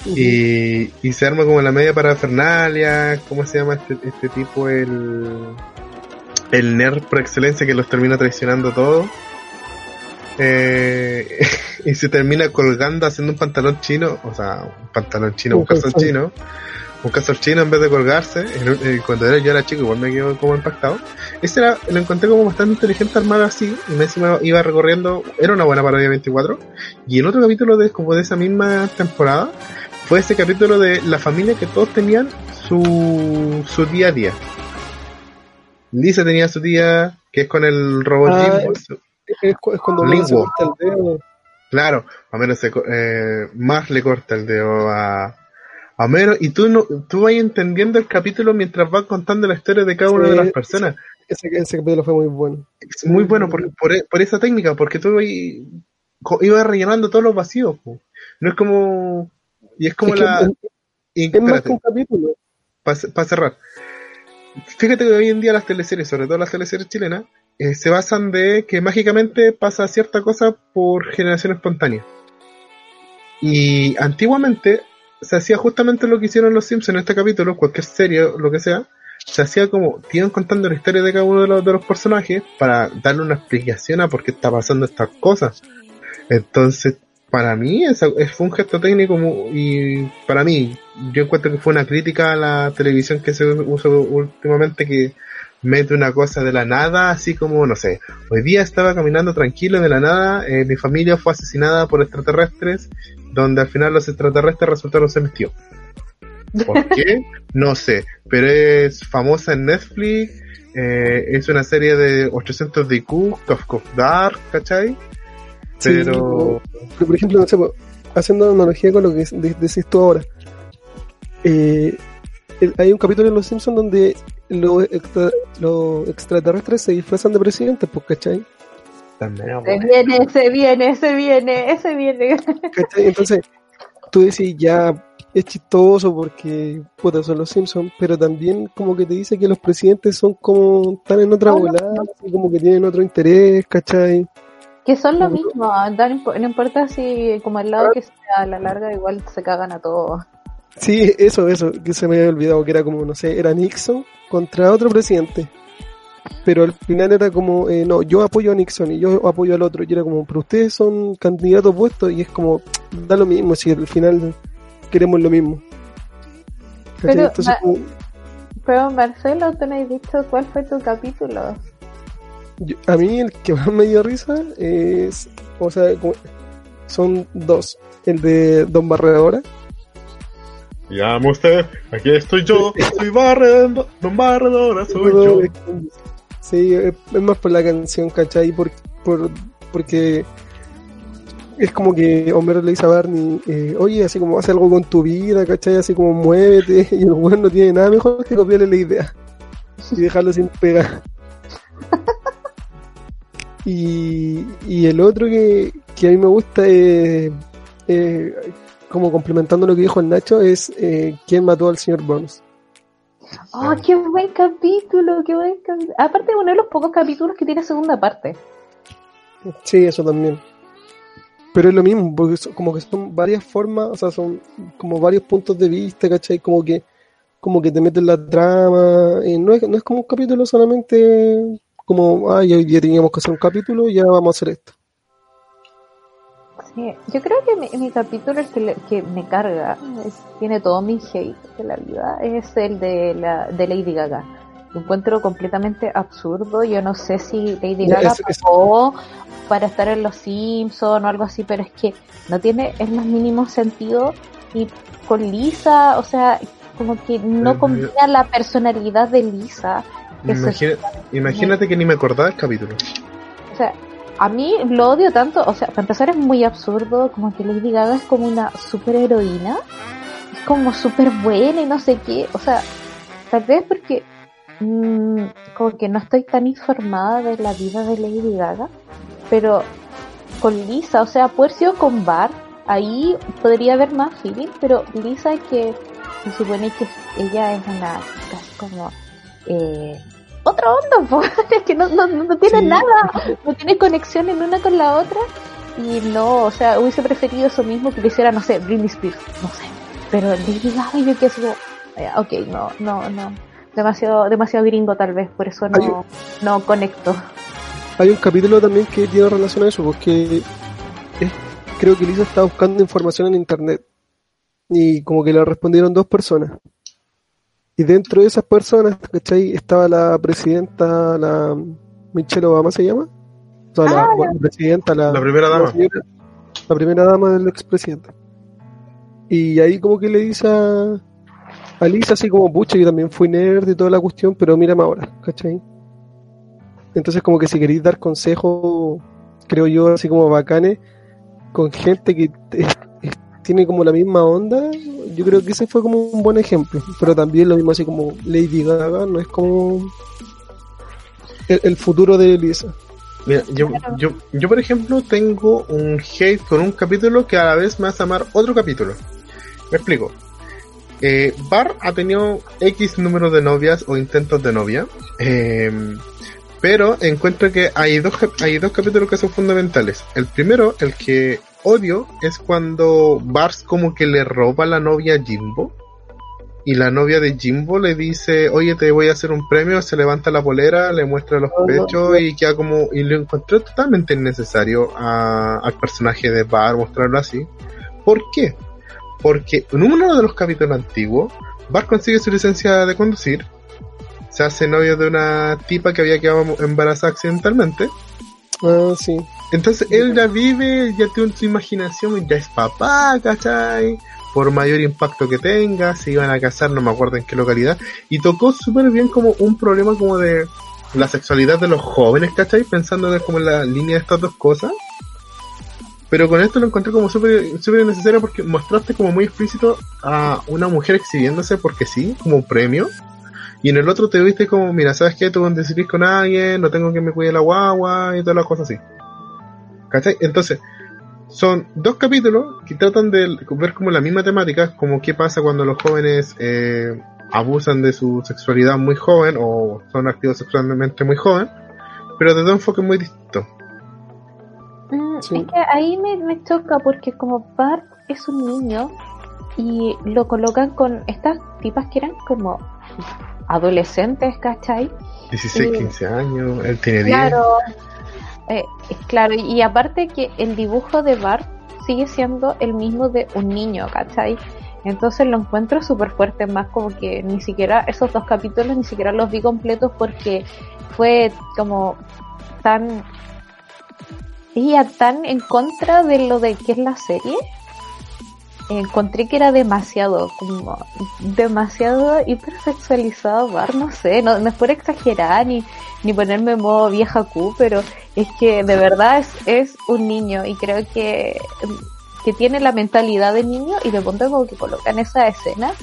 S3: Y, y se arma como la media parafernalia, ¿cómo se llama este, este tipo? El el nerd por excelencia que los termina traicionando todo. Eh, y se termina colgando haciendo un pantalón chino, o sea, un pantalón chino, un calzón chino, un calzón chino en vez de colgarse. Eh, cuando era, yo era chico, igual me quedo como impactado. Ese era, lo encontré como bastante inteligente armado así, y me encima iba recorriendo, era una buena parodia 24. Y el otro capítulo de, como de esa misma temporada, fue ese capítulo de la familia que todos tenían su, su día a día. Lisa tenía su día, que es con el robot
S4: Ah, Es, cu- es cuando Homero se corta el dedo.
S3: Claro, a menos se, eh, más le corta el dedo a, a Homero y tú no, tú vas entendiendo el capítulo mientras vas contando la historia de cada una de las personas.
S4: Ese, ese capítulo fue muy bueno.
S3: Es muy bueno por, por, por esa técnica, porque tú ibas, rellenando todos los vacíos. po. No es como... Y es como
S4: Es que
S3: la...
S4: es- más que un capítulo.
S3: para cerrar. Fíjate que hoy en día las teleseries, sobre todo las teleseries chilenas, eh, se basan de que mágicamente pasa cierta cosa por generación espontánea. Y antiguamente se hacía justamente lo que hicieron los Simpsons en este capítulo, cualquier serie, lo que sea, se hacía como, te iban contando la historia de cada uno de los, de los personajes para darle una explicación a por qué está pasando estas cosas. Entonces, para mí es- fue un gesto técnico y para mí yo encuentro que fue una crítica a la televisión que se usa últimamente que mete una cosa de la nada así como no sé hoy día estaba caminando tranquilo de la nada eh, mi familia fue asesinada por extraterrestres donde al final los extraterrestres resultaron ser mis tíos ¿por qué? no sé pero es famosa en Netflix eh, es una serie de 800 de IQ Kafka Dark ¿cachai?
S4: Sí,
S3: pero
S4: por ejemplo, no sé, haciendo analogía con lo que de- decís tú ahora, eh, el- hay un capítulo en Los Simpsons donde los, extra- los extraterrestres se disfrazan de presidentes, pues, ¿cachai?
S3: también
S5: Se viene, se viene, se viene, se viene.
S4: ¿Cachai? Entonces, tú decís, ya es chistoso porque puta, son los Simpsons, pero también como que te dice que los presidentes son como, están en otra
S5: No, no,
S4: volada, como que tienen otro interés, ¿cachai?
S5: Que son lo mismo, da- no imp- no importa si como el lado que sea, a la larga igual se cagan a todos.
S4: Sí, eso, eso, que se me había olvidado, que era como, no sé, era Nixon contra otro presidente. Pero al final era como, eh, no, yo apoyo a Nixon y yo apoyo al otro. Y era como, pero ustedes son candidatos opuestos y es como, da lo mismo, si al final queremos lo mismo.
S5: Pero,
S4: Entonces,
S5: ma-
S4: como,
S5: Pero Marcelo, tú no has dicho cuál fue tu capítulo.
S4: Yo- a mí el que más me dio risa es, o sea, como- son dos. El de Don Barredora,
S3: Llama usted, aquí estoy yo, soy barredora, don barredora soy yo.
S4: Sí, es es más por la canción, ¿cachai? Por, por, porque es como que Homero le dice a Barney, eh, oye, así como hace algo con tu vida, ¿cachai? Así como muévete, y el weón no tiene nada mejor que copiarle la idea y dejarlo sin pegar. Y, y el otro que, que a mí me gusta es, eh, como complementando lo que dijo el Nacho, es eh, quién mató al señor Burns.
S5: Oh, qué buen capítulo, qué buen capítulo. Aparte, uno de los pocos capítulos que tiene segunda parte.
S4: Sí, eso también. Pero es lo mismo, porque son- como que son varias formas, o sea, son como varios puntos de vista, ¿cachai? Como que, como que te meten la trama. no, es, no es como un capítulo solamente como, ay, hoy día teníamos que hacer un capítulo y ya vamos a hacer esto.
S5: Sí, yo creo que mi, mi capítulo el que, le- que me carga, es- tiene todo mi hate de la vida, es el de, la, de Lady Gaga. Lo encuentro completamente absurdo. Yo no sé si Lady
S4: Ya,
S5: Gaga
S4: es-
S5: para estar en Los Simpsons o algo así, pero es que no tiene el más mínimo sentido. Y con Lisa, o sea, como que no combina la personalidad de Lisa.
S3: Imagina- imagínate que ni me acordaba del capítulo.
S5: o sea, a mí lo odio tanto, o sea, para empezar es muy absurdo, como que Lady Gaga es como una superheroína, es como súper buena y no sé qué, o sea, tal vez porque mm, como que no estoy tan informada de la vida de Lady Gaga, pero con Lisa, o sea, sido con Bart, ahí podría haber más feeling, pero Lisa que se supone que ella es una casi como eh, otra onda, po. es que no, no, no tiene
S4: Sí.
S5: nada, no tiene conexión en una con la otra y no, o sea, hubiese preferido eso mismo que lo hiciera, no sé, Britney Spears, no sé, pero Lady Gaga yo que como, eh, ok, no, no, no, demasiado, demasiado gringo tal vez, por eso no, no conecto.
S4: Hay un capítulo también que tiene relación a eso, porque es- creo que Lisa estaba buscando información en internet y como que le respondieron dos personas. Y dentro de esas personas, ¿cachai? Estaba la presidenta, la Michelle Obama se llama. O sea, la, bueno, presidenta, la,
S3: La primera dama.
S4: señora- la primera dama del expresidente. Y ahí como que le dice a, a Lisa así como, pucha, yo también fui nerd y toda la cuestión, pero mírame ahora, ¿cachai? Entonces como que si queréis dar consejos, creo yo, así como bacanes, con gente que tiene como la misma onda, yo creo que ese fue como un buen ejemplo. Pero también lo mismo así como Lady Gaga, no es como el, el futuro de Lisa.
S3: Mira, yo, yo, yo por ejemplo tengo un hate con un capítulo que a la vez me hace amar otro capítulo. Me explico. Eh, Bar ha tenido X número de novias o intentos de novia. eh, pero encuentro que hay dos, hay dos capítulos que son fundamentales. El primero, el que odio, es cuando Bars como que le roba la novia a Jimbo. Y la novia de Jimbo le dice, oye, te voy a hacer un premio, se levanta la polera, le muestra los
S4: Oh,
S3: pechos y queda como, y lo encontré totalmente innecesario a- al personaje de Bar mostrarlo así. ¿Por qué? Porque en uno de los capítulos antiguos, Bar consigue su licencia de conducir, se hace novio de una tipa que había quedado embarazada accidentalmente,
S4: Ah, sí.
S3: Entonces él ya vive, ya tiene su imaginación, ya es papá, ¿cachai? Por mayor impacto que tenga, se iban a casar, no me acuerdo en qué localidad, y tocó súper bien como un problema como de la sexualidad de los jóvenes, ¿cachai? Pensando como en la línea de estas dos cosas. Pero con esto lo encontré como súper necesario porque mostraste como muy explícito a una mujer exhibiéndose porque sí, como un premio. Y en el otro te viste como, mira, ¿sabes qué? Tú decidís con alguien, no tengo que me cuide la guagua y todas las cosas así. ¿Cachai? Entonces, son dos capítulos que tratan de ver como la misma temática, como qué pasa cuando los jóvenes eh, abusan de su sexualidad muy joven o son activos sexualmente muy joven, pero desde un enfoque muy distinto.
S5: Mm,
S4: Sí.
S5: Es que ahí me, me choca porque como Bart es un niño y lo colocan con estas tipas que eran como adolescentes, ¿cachai?
S3: 16,
S5: Sí.
S3: 15 años, él tiene 10.
S5: Claro, eh, claro, y aparte que el dibujo de Bart sigue siendo el mismo de un niño, ¿cachai? Entonces lo encuentro súper fuerte, más como que ni siquiera esos dos capítulos ni siquiera los vi completos porque fue como tan ella tan en contra de lo de que es la serie. Encontré que era demasiado, como demasiado hipersexualizado Bar, no sé, no, no es por exagerar ni, ni ponerme en modo vieja Q, pero es que de verdad es, es un niño y creo que, que tiene la mentalidad de niño y de pronto como que colocan esa escena,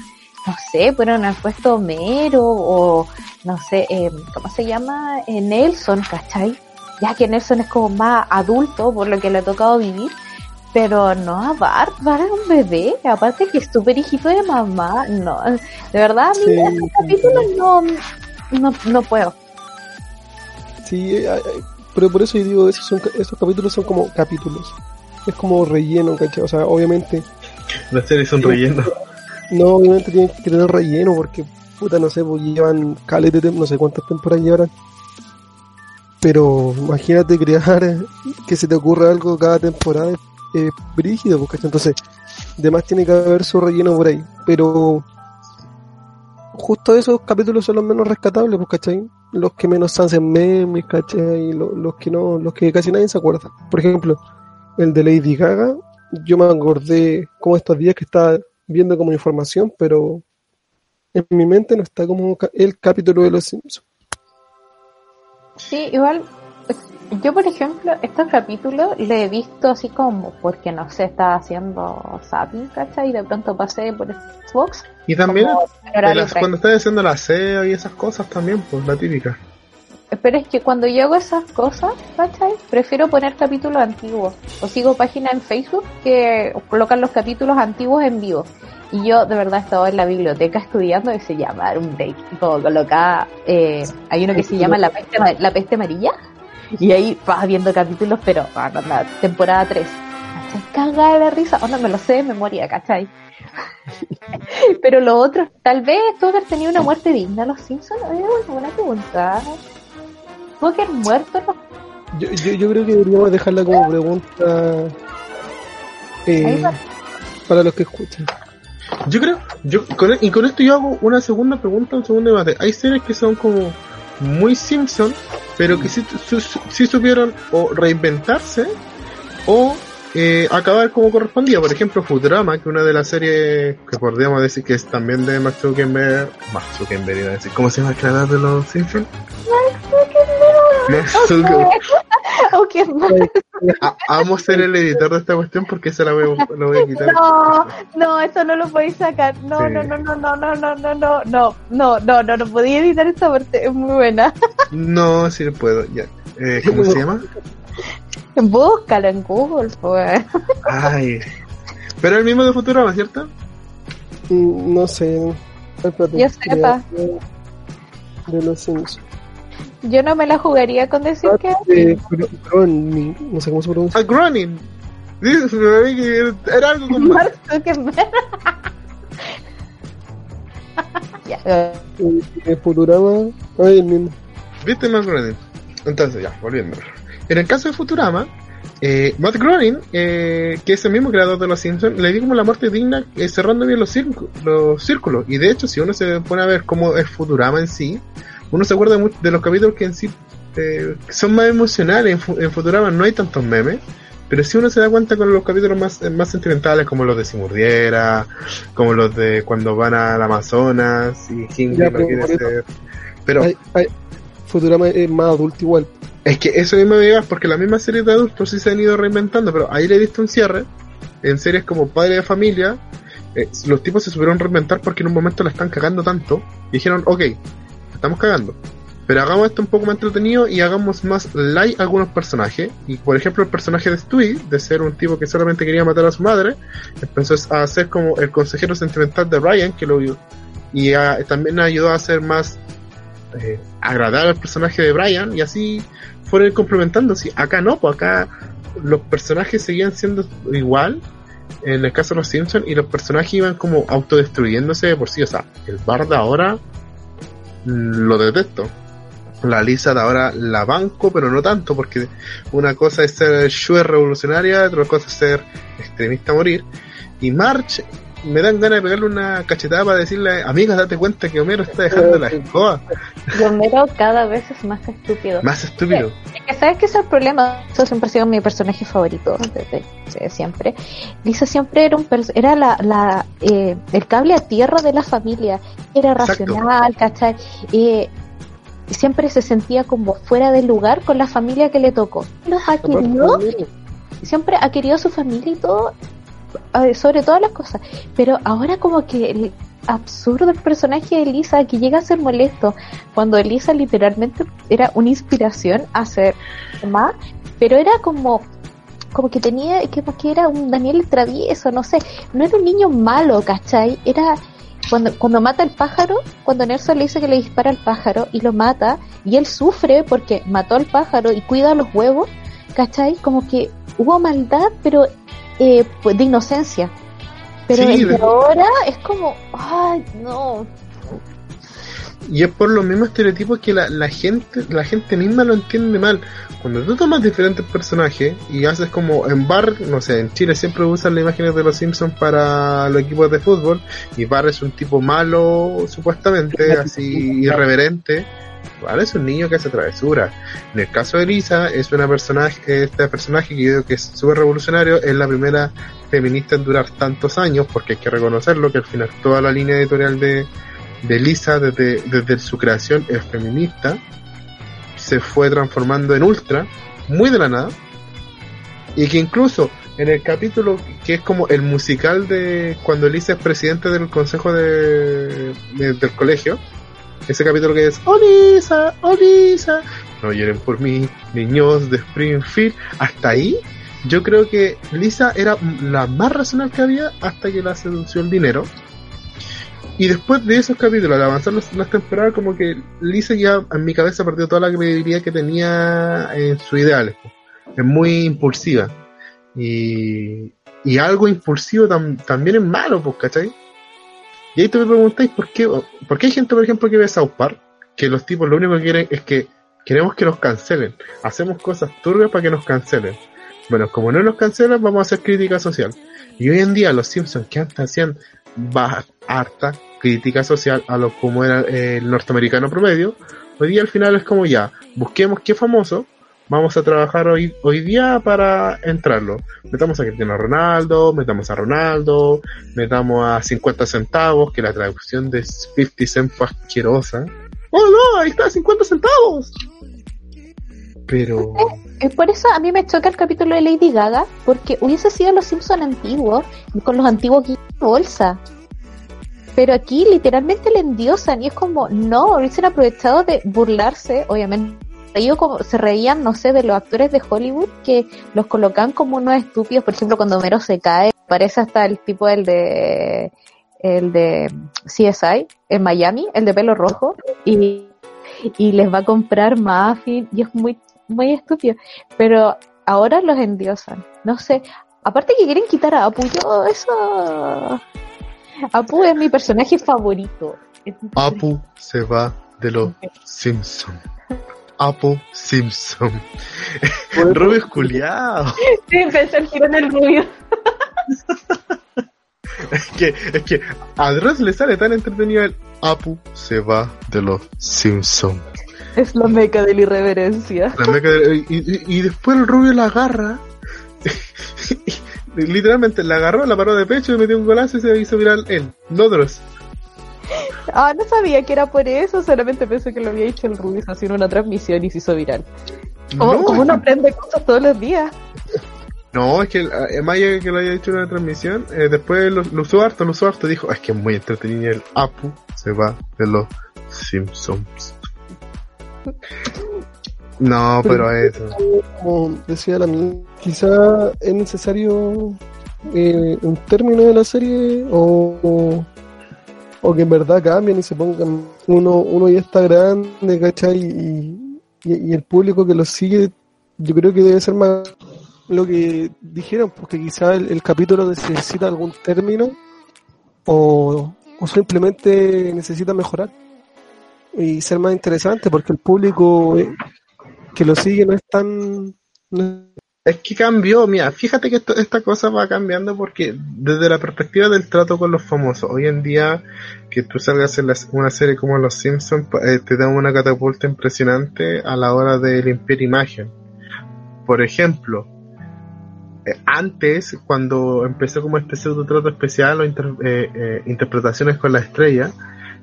S5: no sé, pero han puesto Homero o no sé, eh, ¿cómo se llama? Eh, Nelson, ¿cachai? Ya que Nelson es como más adulto por lo que le ha tocado vivir, pero no a Bart, Bart es un bebé, aparte que es súper hijito de mamá, no, de verdad a mí
S4: Sí.
S5: estos capítulos no, no, no puedo.
S4: Sí, eh, eh, pero por eso yo digo, esos, son, esos capítulos son como capítulos. Es como relleno, ¿cachai? O sea, obviamente,
S3: Las series son rellenos.
S4: no, obviamente tienen que tener relleno porque, puta, no sé, pues llevan cales de no sé cuántas temporadas llevarán. Pero imagínate crear eh, que se te ocurra algo cada temporada, es es brígido, pues, ¿cachai? Entonces, además tiene que haber su relleno por ahí. Pero justo esos capítulos son los menos rescatables, pues, ¿cachai? Los que menos hacen memes, ¿cachai? Y lo- los que no, los que casi nadie se acuerda. Por ejemplo, el de Lady Gaga, yo me acordé como estos días que estaba viendo como información, pero en mi mente no está como el capítulo de los Simpsons.
S5: Sí, igual, yo por ejemplo, estos capítulos le he visto así como porque no sé, estaba haciendo zapping, ¿cachai? Y de pronto pasé por Xbox.
S3: Y también las- cuando estás haciendo la SEO y esas cosas también, pues la típica.
S5: Pero es que cuando yo hago esas cosas, ¿cachai? Prefiero poner capítulos antiguos. O sigo páginas en Facebook que colocan los capítulos antiguos en vivo. Y yo de verdad estaba en la biblioteca estudiando y se llama un break. Como colocaba, eh, hay uno que se llama La Peste, la peste Amarilla. Y ahí vas viendo capítulos, pero ah, no, la temporada 3. ¿Cachai? Caga de la risa. O no me lo sé de memoria, ¿cachai? pero lo otro, tal vez tuvo que haber tenido una muerte digna los Simpsons. Es una buena pregunta. Tuvo que haber muerto los
S4: Yo, yo, yo creo que deberíamos dejarla como pregunta eh, para los que escuchan.
S3: Yo creo, yo con, y con esto yo hago una segunda pregunta, un segundo debate. Hay series que son como muy Simpson, pero que sí, su- sí supieron o reinventarse o eh, acabar como correspondía. Por ejemplo, Futurama, que una de las series que podríamos decir que es también de Max Zuckerberg. Max Zuckerberg, iba a decir. ¿Cómo se llama el creador de los Simpsons? Max Zuckerberg.
S5: Aunque
S3: A- Amo ser el editor de esta cuestión porque se la voy a, la voy a quitar.
S5: no, no, eso no lo podéis sacar. No,
S3: Sí.
S5: no, no, no, no, no, no, no, no, no, no, no, no, no podía editar esta parte, es muy buena.
S3: No, sí puedo. Ya. Eh, ¿Cómo se llama?
S5: Búscalo en Google, pues.
S3: Ay. Pero el mismo de Futurama, ¿cierto?
S4: Mm, No sé.
S5: Yo sepa.
S4: De, de los Simpsons.
S5: Yo no me la jugaría con decir que
S4: De Gro- Groening, no sé cómo se pronuncia.
S3: Que Era algo con
S5: Mark Zuckerberg. ya, eh,
S4: De Futurama. Ay, el mismo.
S3: ¿Viste Matt Groening? Entonces, ya, volviendo. En el caso de Futurama, eh, Matt Groening, eh, que es el mismo creador de Los Simpsons, le di como la muerte digna eh, cerrando bien los, los círculos. Y de hecho, si uno se pone a ver cómo es Futurama en sí, uno se acuerda mucho de los capítulos que en sí eh, son más emocionales. En, en Futurama no hay tantos memes. Pero si uno se da cuenta con los capítulos más, eh, más sentimentales, como los de Simurdiera, como los de cuando van al Amazonas y King
S4: Ya,
S3: no
S4: pero
S3: quiere
S4: por eso-
S3: ser. Pero
S4: Ay, ay, Futurama es más adulto igual.
S3: es que eso mismo me digas porque las mismas series de adultos sí se han ido reinventando, pero ahí le diste un cierre. En series como Padre de Familia, eh, los tipos se supieron reinventar porque en un momento la están cagando tanto. Y dijeron, ok, estamos cagando. Pero hagamos esto un poco más entretenido y hagamos más light algunos personajes. Y por ejemplo, el personaje de Stewie, de ser un tipo que solamente quería matar a su madre, empezó a ser como el consejero sentimental de Ryan, que lo vio. Y también ayudó a ser más eh, agradable al personaje de Brian. Y así fueron complementando. Sí, acá no, pues acá los personajes seguían siendo igual. En el caso de los Simpsons, y los personajes iban como autodestruyéndose de por sí. O sea, el Bard de ahora lo detesto. La Lisa de ahora la banco, pero no tanto, porque una cosa es ser shue revolucionaria, otra cosa es ser extremista a morir. Y March, me dan ganas de pegarle una cachetada para decirle, amigas, date cuenta que Homero está dejando la escoba.
S5: Romero cada vez es más estúpido.
S3: Más estúpido.
S5: Es que sabes que ese es el problema. Eso siempre ha sido mi personaje favorito desde, desde siempre. Lisa siempre era un era la, la eh, el cable a tierra de la familia. Era
S3: Exacto.
S5: racional, ¿cachai? Eh, siempre se sentía como fuera de lugar con la familia que le tocó. Los siempre ha querido a su familia y todo, sobre todas las cosas. Pero ahora como que el absurdo el personaje de Elisa que llega a ser molesto cuando Elisa literalmente era una inspiración a ser más, pero era como como que tenía, que, era un Daniel travieso, no sé, no era un niño malo, ¿cachai? Era cuando, cuando mata al pájaro, cuando Nelson le dice que le dispara al pájaro y lo mata, y él sufre porque mató al pájaro y cuida los huevos, ¿cachai? Como que hubo maldad, pero eh, pues, de inocencia. Pero
S3: Sí,
S5: de- ahora es como, ay, no.
S3: Y es por los mismos estereotipos que la, la gente la gente misma lo entiende mal. Cuando tú tomas diferentes personajes y haces como en Bar, no sé, en Chile siempre usan las imágenes de los Simpsons para los equipos de fútbol y Bar es un tipo malo, supuestamente, así irreverente. Es un niño que hace travesura. En el caso de Lisa, es una personaje, este personaje que yo digo que es súper revolucionario, es la primera feminista en durar tantos años, porque hay que reconocerlo, que al final toda la línea editorial de, de Lisa desde, desde su creación es feminista, se fue transformando en ultra, muy de la nada, y que incluso en el capítulo que es como el musical de cuando Lisa es presidente del consejo de- del colegio, ese capítulo que es ¡Oh Lisa! ¡Oh! No lloren por mí, niños de Springfield, hasta ahí yo creo que Lisa era la más racional que había hasta que la sedució el dinero. Y después de esos capítulos, al avanzar las, las temporadas, como que Lisa ya en mi cabeza perdió toda la credibilidad que tenía en sus ideales. po. Es muy impulsiva. Y, y algo impulsivo tam- también es malo, pues, ¿cachai? Y ahí te me preguntáis por qué, por qué hay gente, por ejemplo, que ve South Park, que los tipos lo único que quieren es que queremos que nos cancelen. Hacemos cosas turbias para que nos cancelen. Bueno, como no nos cancelan, vamos a hacer crítica social. Y hoy en día los Simpsons que antes hacían harta crítica social a lo como era el norteamericano promedio, hoy día al final es como ya, busquemos qué famoso, vamos a trabajar hoy, hoy día para entrarlo. Metamos a Cristiano Ronaldo, metamos a Ronaldo, metamos a 50 centavos, que la traducción de 50 cent fue asquerosa. ¡Oh no! Ahí está, 50 centavos. Pero...
S5: Eh, Por eso a mí me choca el capítulo de Lady Gaga, porque hubiese sido los Simpson antiguos, con los antiguos de bolsa. Pero aquí literalmente le endiosan y es como, no, hubiesen aprovechado de burlarse, obviamente. Como se reían, no sé, de los actores de Hollywood que los colocan como unos estúpidos. Por ejemplo, cuando Homero se cae, parece hasta el tipo el de el de CSI en Miami, el de pelo rojo, y, y les va a comprar muffin y es muy muy estúpido. Pero ahora los endiosan. No sé. Aparte que quieren quitar a Apu, yo eso. Apu es mi personaje favorito.
S3: Apu se va de los Simpson. Apu Simpson. Rubio es culiao.
S5: Sí, pensé el tiro en el rubio.
S3: Es que, es que a Dross le sale tan entretenido el Apu se va de los Simpson.
S5: Es la meca de la irreverencia.
S3: La meca de- y, y- y después el rubio la agarra. Literalmente la agarró, la paró de pecho y metió un golazo y se hizo viral él, no Dross.
S5: Ah, no sabía que era por eso, solamente pensé que lo había hecho el rubio haciendo una transmisión y se hizo viral. Como,
S3: No,
S5: como uno aprende cosas todos los días.
S3: No, es que eh, más que lo haya hecho en una transmisión, eh, después lo, lo usó harto, lo usó harto, dijo, es que es muy entretenido el Apu se va de los Simpsons. No, pero eso.
S4: como decía la mía, quizá es necesario eh, un término de la serie o, o, o que en verdad cambien y se pongan uno, uno ya está grande, ¿cachai? Y, y, el público que lo sigue, yo creo que debe ser más lo que dijeron, porque quizá el, el capítulo necesita algún término o, o simplemente necesita mejorar y ser más interesante, porque el público eh, que lo sigue no es tan... no-
S3: Es que cambió, mira, fíjate que esto- esta cosa va cambiando porque desde la perspectiva del trato con los famosos, hoy en día que tú salgas en la- una serie como Los Simpsons eh, te da una catapulta impresionante a la hora de limpiar imagen. Por ejemplo, eh, antes, cuando empezó como este pseudo trato especial o eh, interpretaciones con la estrella,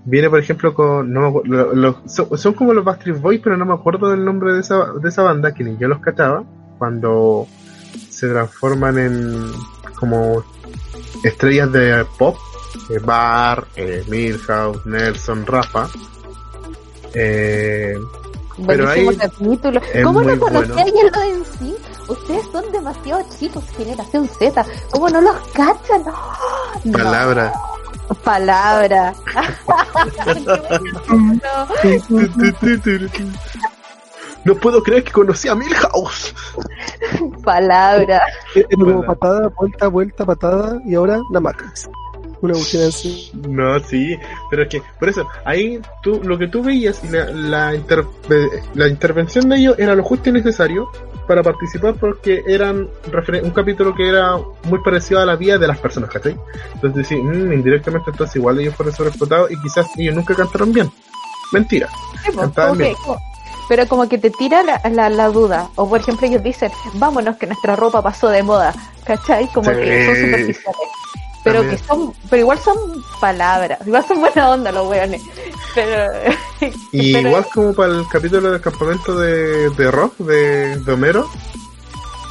S3: viene por ejemplo con, no lo- son como los Backstreet Boys, pero no me acuerdo del nombre de esa, de esa banda, que ni yo los cachaba, cuando se transforman en como estrellas de pop, eh, Bar, eh, Milhouse, Nelson, Rafa. Eh, Pero ahí
S5: capítulo. ¿Cómo no conocía
S3: bueno.
S5: a lo en sí? Ustedes son demasiado chicos, generación Z. ¿Cómo no los cachan? No, no.
S3: palabra. No puedo creer que conocí a Milhouse.
S5: Palabra.
S4: Era como
S3: Bueno.
S4: patada, vuelta, vuelta, patada y ahora la Matrix. Una cuestión así.
S3: No, sí, pero es que, por eso, ahí tú, lo que tú veías y la, la, inter- la intervención de ellos era lo justo y necesario para participar porque eran un capítulo que era muy parecido a la vida de las personas, ¿cachai? Entonces, sí, mm, indirectamente, entonces igual ellos fueron sobreexplotados y quizás ellos nunca cantaron bien. Mentira.
S5: Sí, pues, como
S3: bien.
S5: Pero como que te tira la, la, la duda. O por ejemplo ellos dicen, vámonos que nuestra ropa pasó de moda. ¿Cachai? Como
S3: Sí.
S5: que son superficiales. Pero
S3: También.
S5: que son, pero igual son palabras, igual son buena onda los weones. Pero,
S3: Y
S5: pero-
S3: igual como para el capítulo del campamento de, de rock de, de Homero,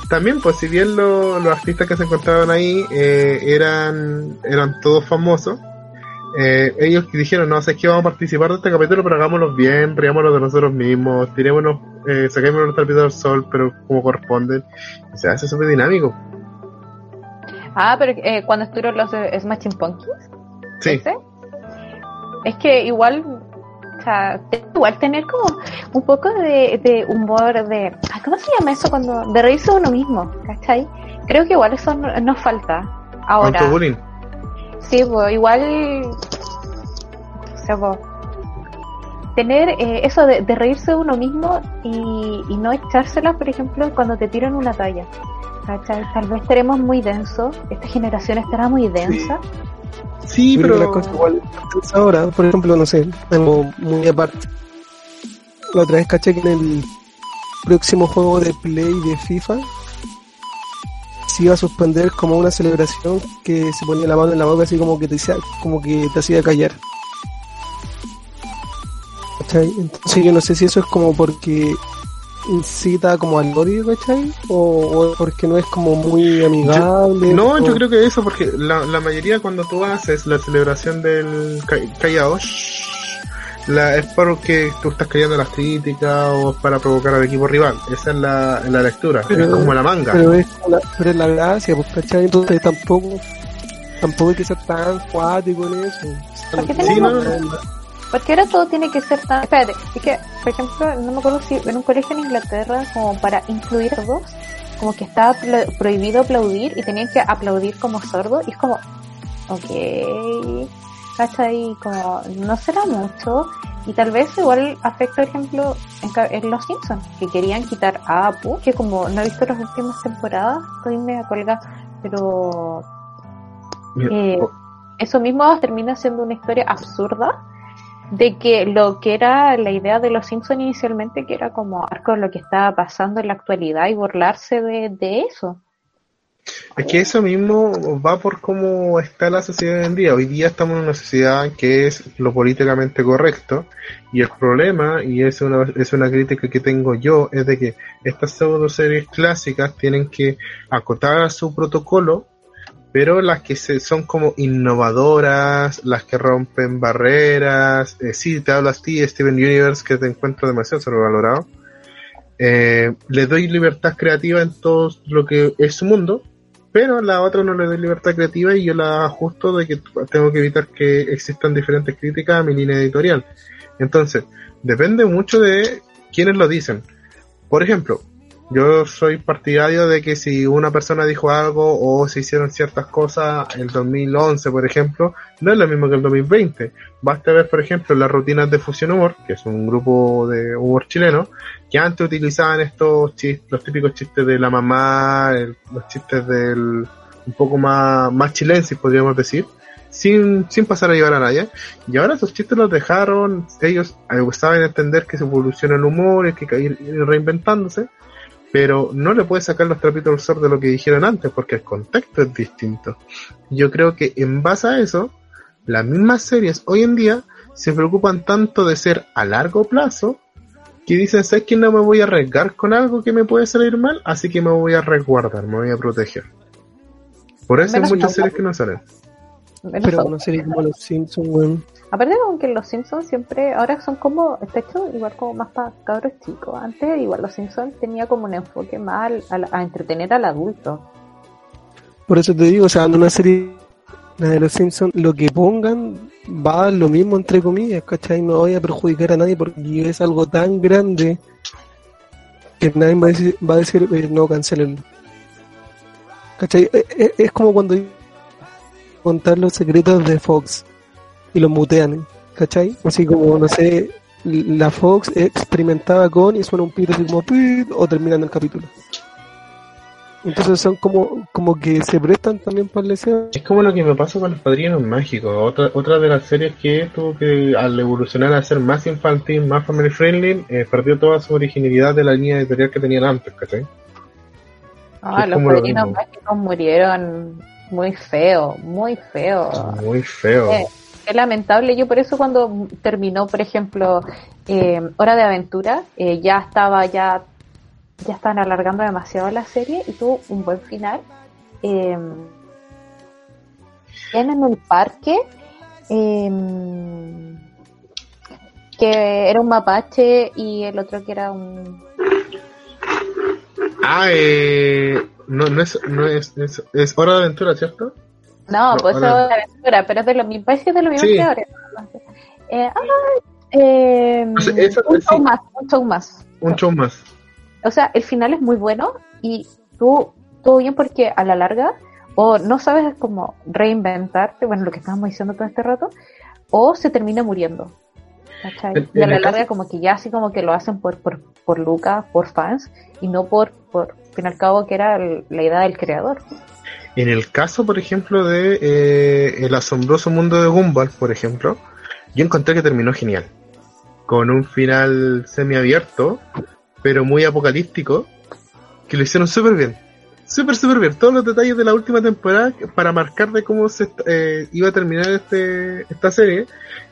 S3: también pues si bien lo- los artistas que se encontraban ahí eh, eran, eran todos famosos, eh, ellos dijeron, no sé, es que vamos a participar de este capítulo, pero hagámoslo bien, riámonos de nosotros mismos, tirémonos, eh, saquémonos los trapitos al sol, pero como corresponde. Y se hace súper dinámico.
S5: Ah, pero eh, cuando estuvieron los Smashing Pumpkins,
S3: Sí,
S5: ¿ese? Es que igual, o sea, igual tener como un poco de, de humor, de, ¿cómo se llama eso? cuando De reírse uno mismo, ¿cachai? Creo que igual eso no- nos falta ahora.
S3: autobullying.
S5: Sí, pues igual, o sea, pues, tener eh, eso de, de reírse de uno mismo y, y no echársela, por ejemplo, cuando te tiran una talla. ¿cachai? Tal vez estaremos muy densos, esta generación estará muy densa.
S3: Sí, pero...
S4: las cosas igual ahora, por ejemplo, no sé, algo muy aparte. La otra vez caché que en el próximo juego de Play de FIFA se iba a suspender como una celebración que se ponía la mano en la boca así como que te hacía, como que te hacía callar. ¿Cachai? Entonces yo no sé si eso es como porque incita como al odio, ¿cachai? O, o porque no es como muy amigable.
S3: No,
S4: o-
S3: yo creo que eso, porque la, la mayoría cuando tú haces la celebración del ca- callao, la, es porque tú estás callando las críticas o es para provocar al equipo rival. Esa es la, la lectura,
S4: Pero-
S3: es como la manga.
S4: Pero es, la, pero es la gracia, pues, ¿cachai? Entonces tampoco, tampoco hay que ser tan cuático en eso.
S5: ¿Por qué
S3: Sí,
S5: tenemos-
S3: no,
S5: Porque ahora todo tiene que ser tan... Espérate, es que, por ejemplo, no me acuerdo si en un colegio en Inglaterra, como para incluir a todos, como que estaba prohibido aplaudir y tenían que aplaudir como sordo y es como, ok, ¿cachai? Como, no será mucho y tal vez igual afecta, por ejemplo, en, en Los Simpsons, que querían quitar a Apu, que como no he visto las últimas temporadas, estoy media pero eh,
S3: oh,
S5: eso mismo termina siendo una historia absurda de que lo que era la idea de los Simpsons inicialmente, que era como arco de lo que estaba pasando en la actualidad y burlarse de, de eso.
S3: Es que eso mismo va por cómo está la sociedad hoy en día. Hoy día estamos en una sociedad que es lo políticamente correcto y el problema, y es una, es una crítica que tengo yo, es de que estas pseudo series clásicas tienen que acotar su protocolo, pero las que se, son como innovadoras, las que rompen barreras, eh, sí, te hablo a ti, Steven Universe, que te encuentro demasiado sobrevalorado. Eh, le doy libertad creativa en todo lo que es su mundo, pero la otra no le doy libertad creativa y yo la ajusto de que tengo que evitar que existan diferentes críticas a mi línea editorial. Entonces, depende mucho de quienes lo dicen. Por ejemplo, yo soy partidario de que si una persona dijo algo o se hicieron ciertas cosas el 2011, por ejemplo, no es lo mismo que el 2020. Basta ver, por ejemplo, las rutinas de Fusión Humor, que es un grupo de humor chileno, que antes utilizaban estos chistes, los típicos chistes de la mamá, los chistes del un poco más, más podríamos decir, sin, sin pasar a llevar a nadie. Y ahora esos chistes los dejaron, ellos eh, saben entender que se evoluciona el humor y que ir reinventándose, pero no le puedes sacar los trapitos al sol de lo que dijeron antes, porque el contexto es distinto. Yo creo que en base a eso, las mismas series hoy en día se preocupan tanto de ser a largo plazo que dicen, ¿sabes que no me voy a arriesgar con algo que me puede salir mal? Así que me voy a resguardar, me voy a proteger. Por eso hay muchas series que no salen.
S4: Pero una serie como Los Simpsons, weón.
S5: Aparte como que los Simpsons siempre, ahora son como, está hecho igual como más para cabros chicos. Antes igual los Simpsons tenía como un enfoque más al- al- a, entretener al adulto.
S4: Por eso te digo, o sea, en una serie la de Los Simpsons, lo que pongan va a lo mismo, entre comillas, ¿cachai? No voy a perjudicar a nadie porque es algo tan grande que nadie va a decir, va a decir eh, no, cancelenlo. ¿Cachai? Eh, eh, Es como cuando contar los secretos de Fox y los mutean, ¿cachai? Así como, no sé, la Fox experimentaba con y suena un pito así como pit o terminan el capítulo. Entonces son como, como que se prestan también para el deseo.
S3: Es como lo que me pasó con los padrinos mágicos. Otra, otra de las series que tuvo que, al evolucionar a ser más infantil, más family friendly, eh, perdió toda su originalidad de la línea editorial que tenían antes, ¿cachai?
S5: Ah, los padrinos mágicos murieron muy feo, muy feo.
S3: Muy feo.
S5: Eh, es lamentable. Yo por eso cuando terminó, por ejemplo, eh, Hora de Aventura, eh, ya estaba ya ya estaban alargando demasiado la serie y tuvo un buen final. Eh, en el parque eh, que era un mapache y el otro que era un
S3: Ah, eh, no, no es, no es, es, es Hora de Aventura, ¿cierto?
S5: No,
S3: No,
S5: pues
S3: ahora-
S5: es de aventura, pero es de los mismos, parece que es de los mismos
S3: Sí.
S5: creadores. Eh, ah, eh, un show
S3: sí.
S5: más, un show más.
S3: Un show más.
S5: O sea, el final es muy bueno y tú, todo bien porque a la larga, o no sabes cómo reinventarte, bueno, lo que estábamos diciendo todo este rato, o se termina muriendo. Y a la larga como que ya así como que lo hacen por, por, por Lucas, por fans, y no por, por, al fin y al cabo, que era el- la idea del creador.
S3: En el caso, por ejemplo, de eh, El asombroso mundo de Gumball, por ejemplo, yo encontré que terminó genial. Con un final semiabierto, pero muy apocalíptico, que lo hicieron súper bien. Súper, súper bien. Todos los detalles de la última temporada para marcar de cómo se eh, iba a terminar este, esta serie,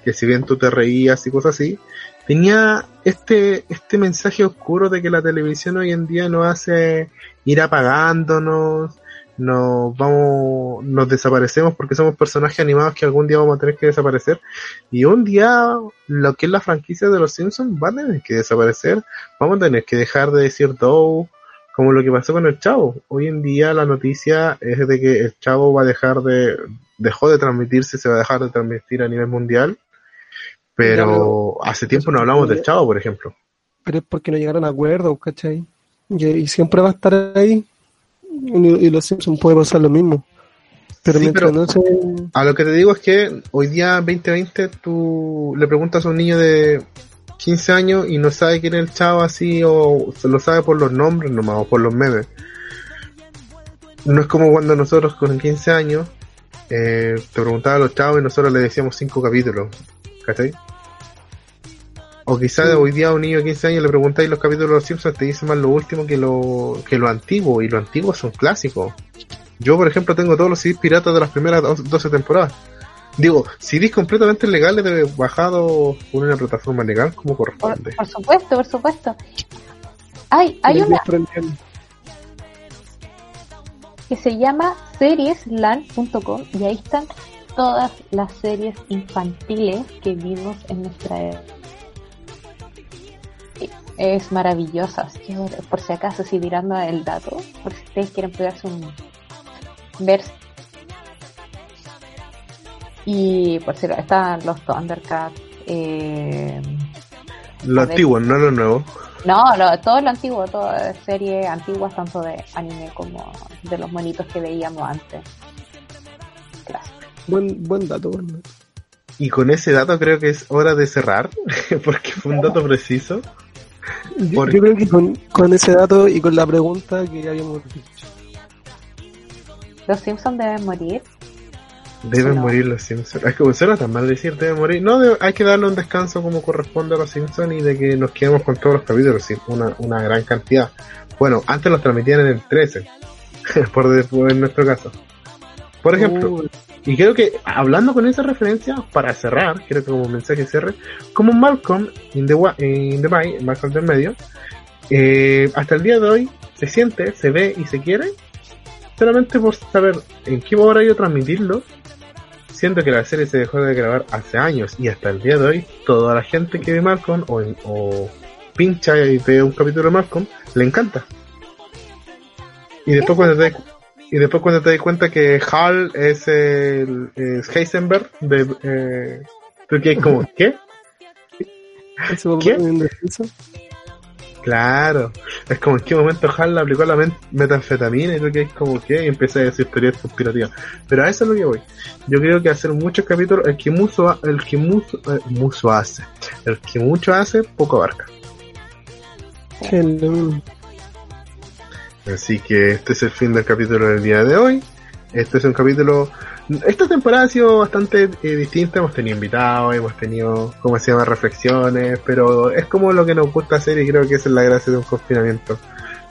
S3: que si bien tú te reías y cosas así, tenía este, este mensaje oscuro de que la televisión hoy en día nos hace ir apagándonos, nos vamos, nos desaparecemos porque somos personajes animados que algún día vamos a tener que desaparecer. Y un día lo que es la franquicia de los Simpsons va a tener que desaparecer. Vamos a tener que dejar de decir Dow, como lo que pasó con el Chavo. Hoy en día la noticia es de que el Chavo va a dejar de, dejó de transmitirse, se va a dejar de transmitir a nivel mundial. Pero hace tiempo no hablamos del Chavo, por ejemplo.
S4: pero es porque no llegaron a acuerdos, ¿cachai? Y, y siempre va a estar ahí. Y, y los Simpsons puede pasar lo mismo. Pero
S3: Sí, pero-
S4: no se.
S3: A lo que te digo es que hoy día 2020 tú le preguntas a un niño de 15 años y no sabe quién es el chavo así o se lo sabe por los nombres nomás o por los memes. No es como cuando nosotros con 15 años eh, te preguntaban a los chavos y nosotros le decíamos 5 capítulos. ¿Cachai? O quizás
S4: Sí.
S3: hoy día a un niño de 15 años le preguntáis los capítulos de los Simpsons te dice más lo último que lo, que lo antiguo y lo antiguo son clásicos. Yo, por ejemplo, tengo todos los CDs piratas de las primeras dos- 12 temporadas. Digo, CDs completamente legales de bajado por una plataforma legal como corresponde.
S5: por supuesto, por supuesto. Hay, hay una que se llama seriesland.com y ahí están todas las series infantiles que vimos en nuestra época. Es maravillosa, así que bueno, por si acaso, si tirando el dato, por si ustedes quieren pegarse un ver y por si están los Thundercats, eh,
S3: Lo
S5: ver.
S3: antiguo, no lo nuevo.
S5: no, lo- todo lo antiguo, todas series antiguas, tanto de anime como de los monitos que veíamos antes.
S4: Buen, buen dato, buen dato.
S3: Y con ese dato creo que es hora de cerrar, porque fue un dato preciso.
S4: Yo creo que con, con ese dato y con la pregunta que ya habíamos dicho.
S5: Los Simpsons deben morir.
S3: Deben
S5: No.
S3: morir los Simpsons. Es que suena tan mal decir deben morir. No, de- hay que darle un descanso como corresponde a los Simpsons y de que nos quedemos con todos los capítulos, sí, una, una gran cantidad. Bueno, antes los transmitían en el 13, por, de- por en nuestro caso. Por ejemplo,
S4: Uh,
S3: Y creo que hablando con esa referencia, para cerrar, creo que como mensaje cierre, como Malcolm in the, wa- in the Bay, Malcolm del medio, eh, hasta el día de hoy se siente, se ve y se quiere solamente por saber en qué horario transmitirlo. Siento que la serie se dejó de grabar hace años y hasta el día de hoy toda la gente que ve Malcolm o, o pincha y ve un capítulo de Malcolm le encanta. Y después cuando te y después cuando te das cuenta que Hal es el es Heisenberg de eh, tú que como ¿qué? ¿Qué? Claro, es como en qué momento Hal le aplicó la metanfetamina y tú que es como que y empecé a decir teorías conspirativas. Pero a eso es lo que voy. Yo creo que hacer muchos capítulos, el que mucho, el que mucho, eh, mucho hace, el que mucho hace, poco abarca.
S4: Hello.
S3: Así que este es el fin del capítulo del día de hoy. Este es un capítulo. Esta temporada ha sido bastante eh, distinta. Hemos tenido invitados, hemos tenido, ¿cómo se llama?, reflexiones. Pero es como lo que nos gusta hacer y creo que esa es la gracia de un confinamiento.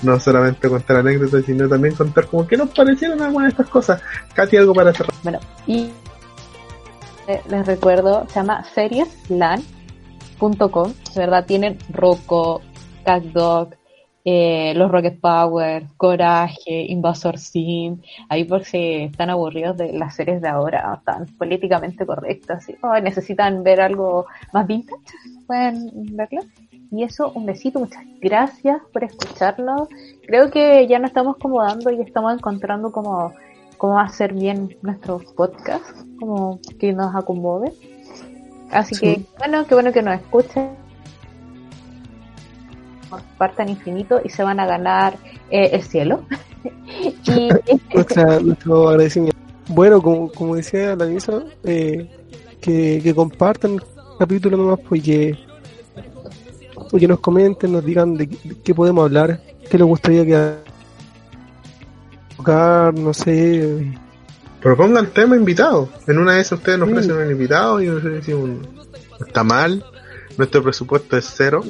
S3: No solamente contar anécdotas, sino también contar como que nos parecieron algunas de estas cosas. Katy, algo para cerrar.
S5: Bueno, y eh, les recuerdo, se llama serieslan.com. De verdad, tienen Rocco, CatDog, eh, los Rocket Power, Coraje, Invasor Sim. Ahí por si están aburridos de las series de ahora, tan políticamente correctas, y, oh, necesitan ver algo más vintage, pueden verlo. Y eso, un besito, muchas gracias por escucharnos. Creo que ya nos estamos acomodando y estamos encontrando como cómo hacer bien nuestro podcast, como que nos acomode. Así
S4: Sí.
S5: que, bueno, qué bueno que nos escuchen. Compartan infinito y se van a ganar eh, el cielo. y
S4: Nuestra- nuestro agradecimiento. Bueno, como, como decía la misa, eh, que, que compartan el capítulo nomás, pues que, o que nos comenten, nos digan de, qué- de qué podemos hablar, qué les gustaría que tocar, no sé.
S3: Propongan tema invitado. En una de esas ustedes nos
S4: Sí.
S3: ofrecen un invitado y nosotros decimos, un- está mal. Nuestro presupuesto es cero.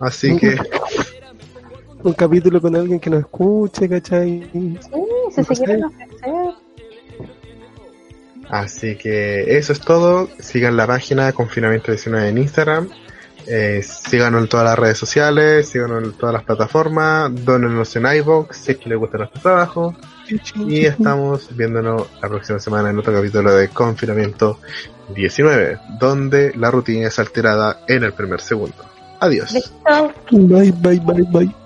S3: Así que
S4: Un capítulo con alguien que nos escuche, ¿cachai?
S5: sí, si se
S4: No sé.
S5: quieren ofrecer,
S3: Así que eso es todo. Sigan la página Confinamiento 19 en Instagram. Eh, síganos en todas las redes sociales, síganos en todas las plataformas, donenos en iVoox si es que les gusta nuestro trabajo. Y estamos viéndonos la próxima semana en otro capítulo de Confinamiento 19, donde la rutina es alterada en el primer segundo. Adiós.
S4: Bye, bye, bye, bye.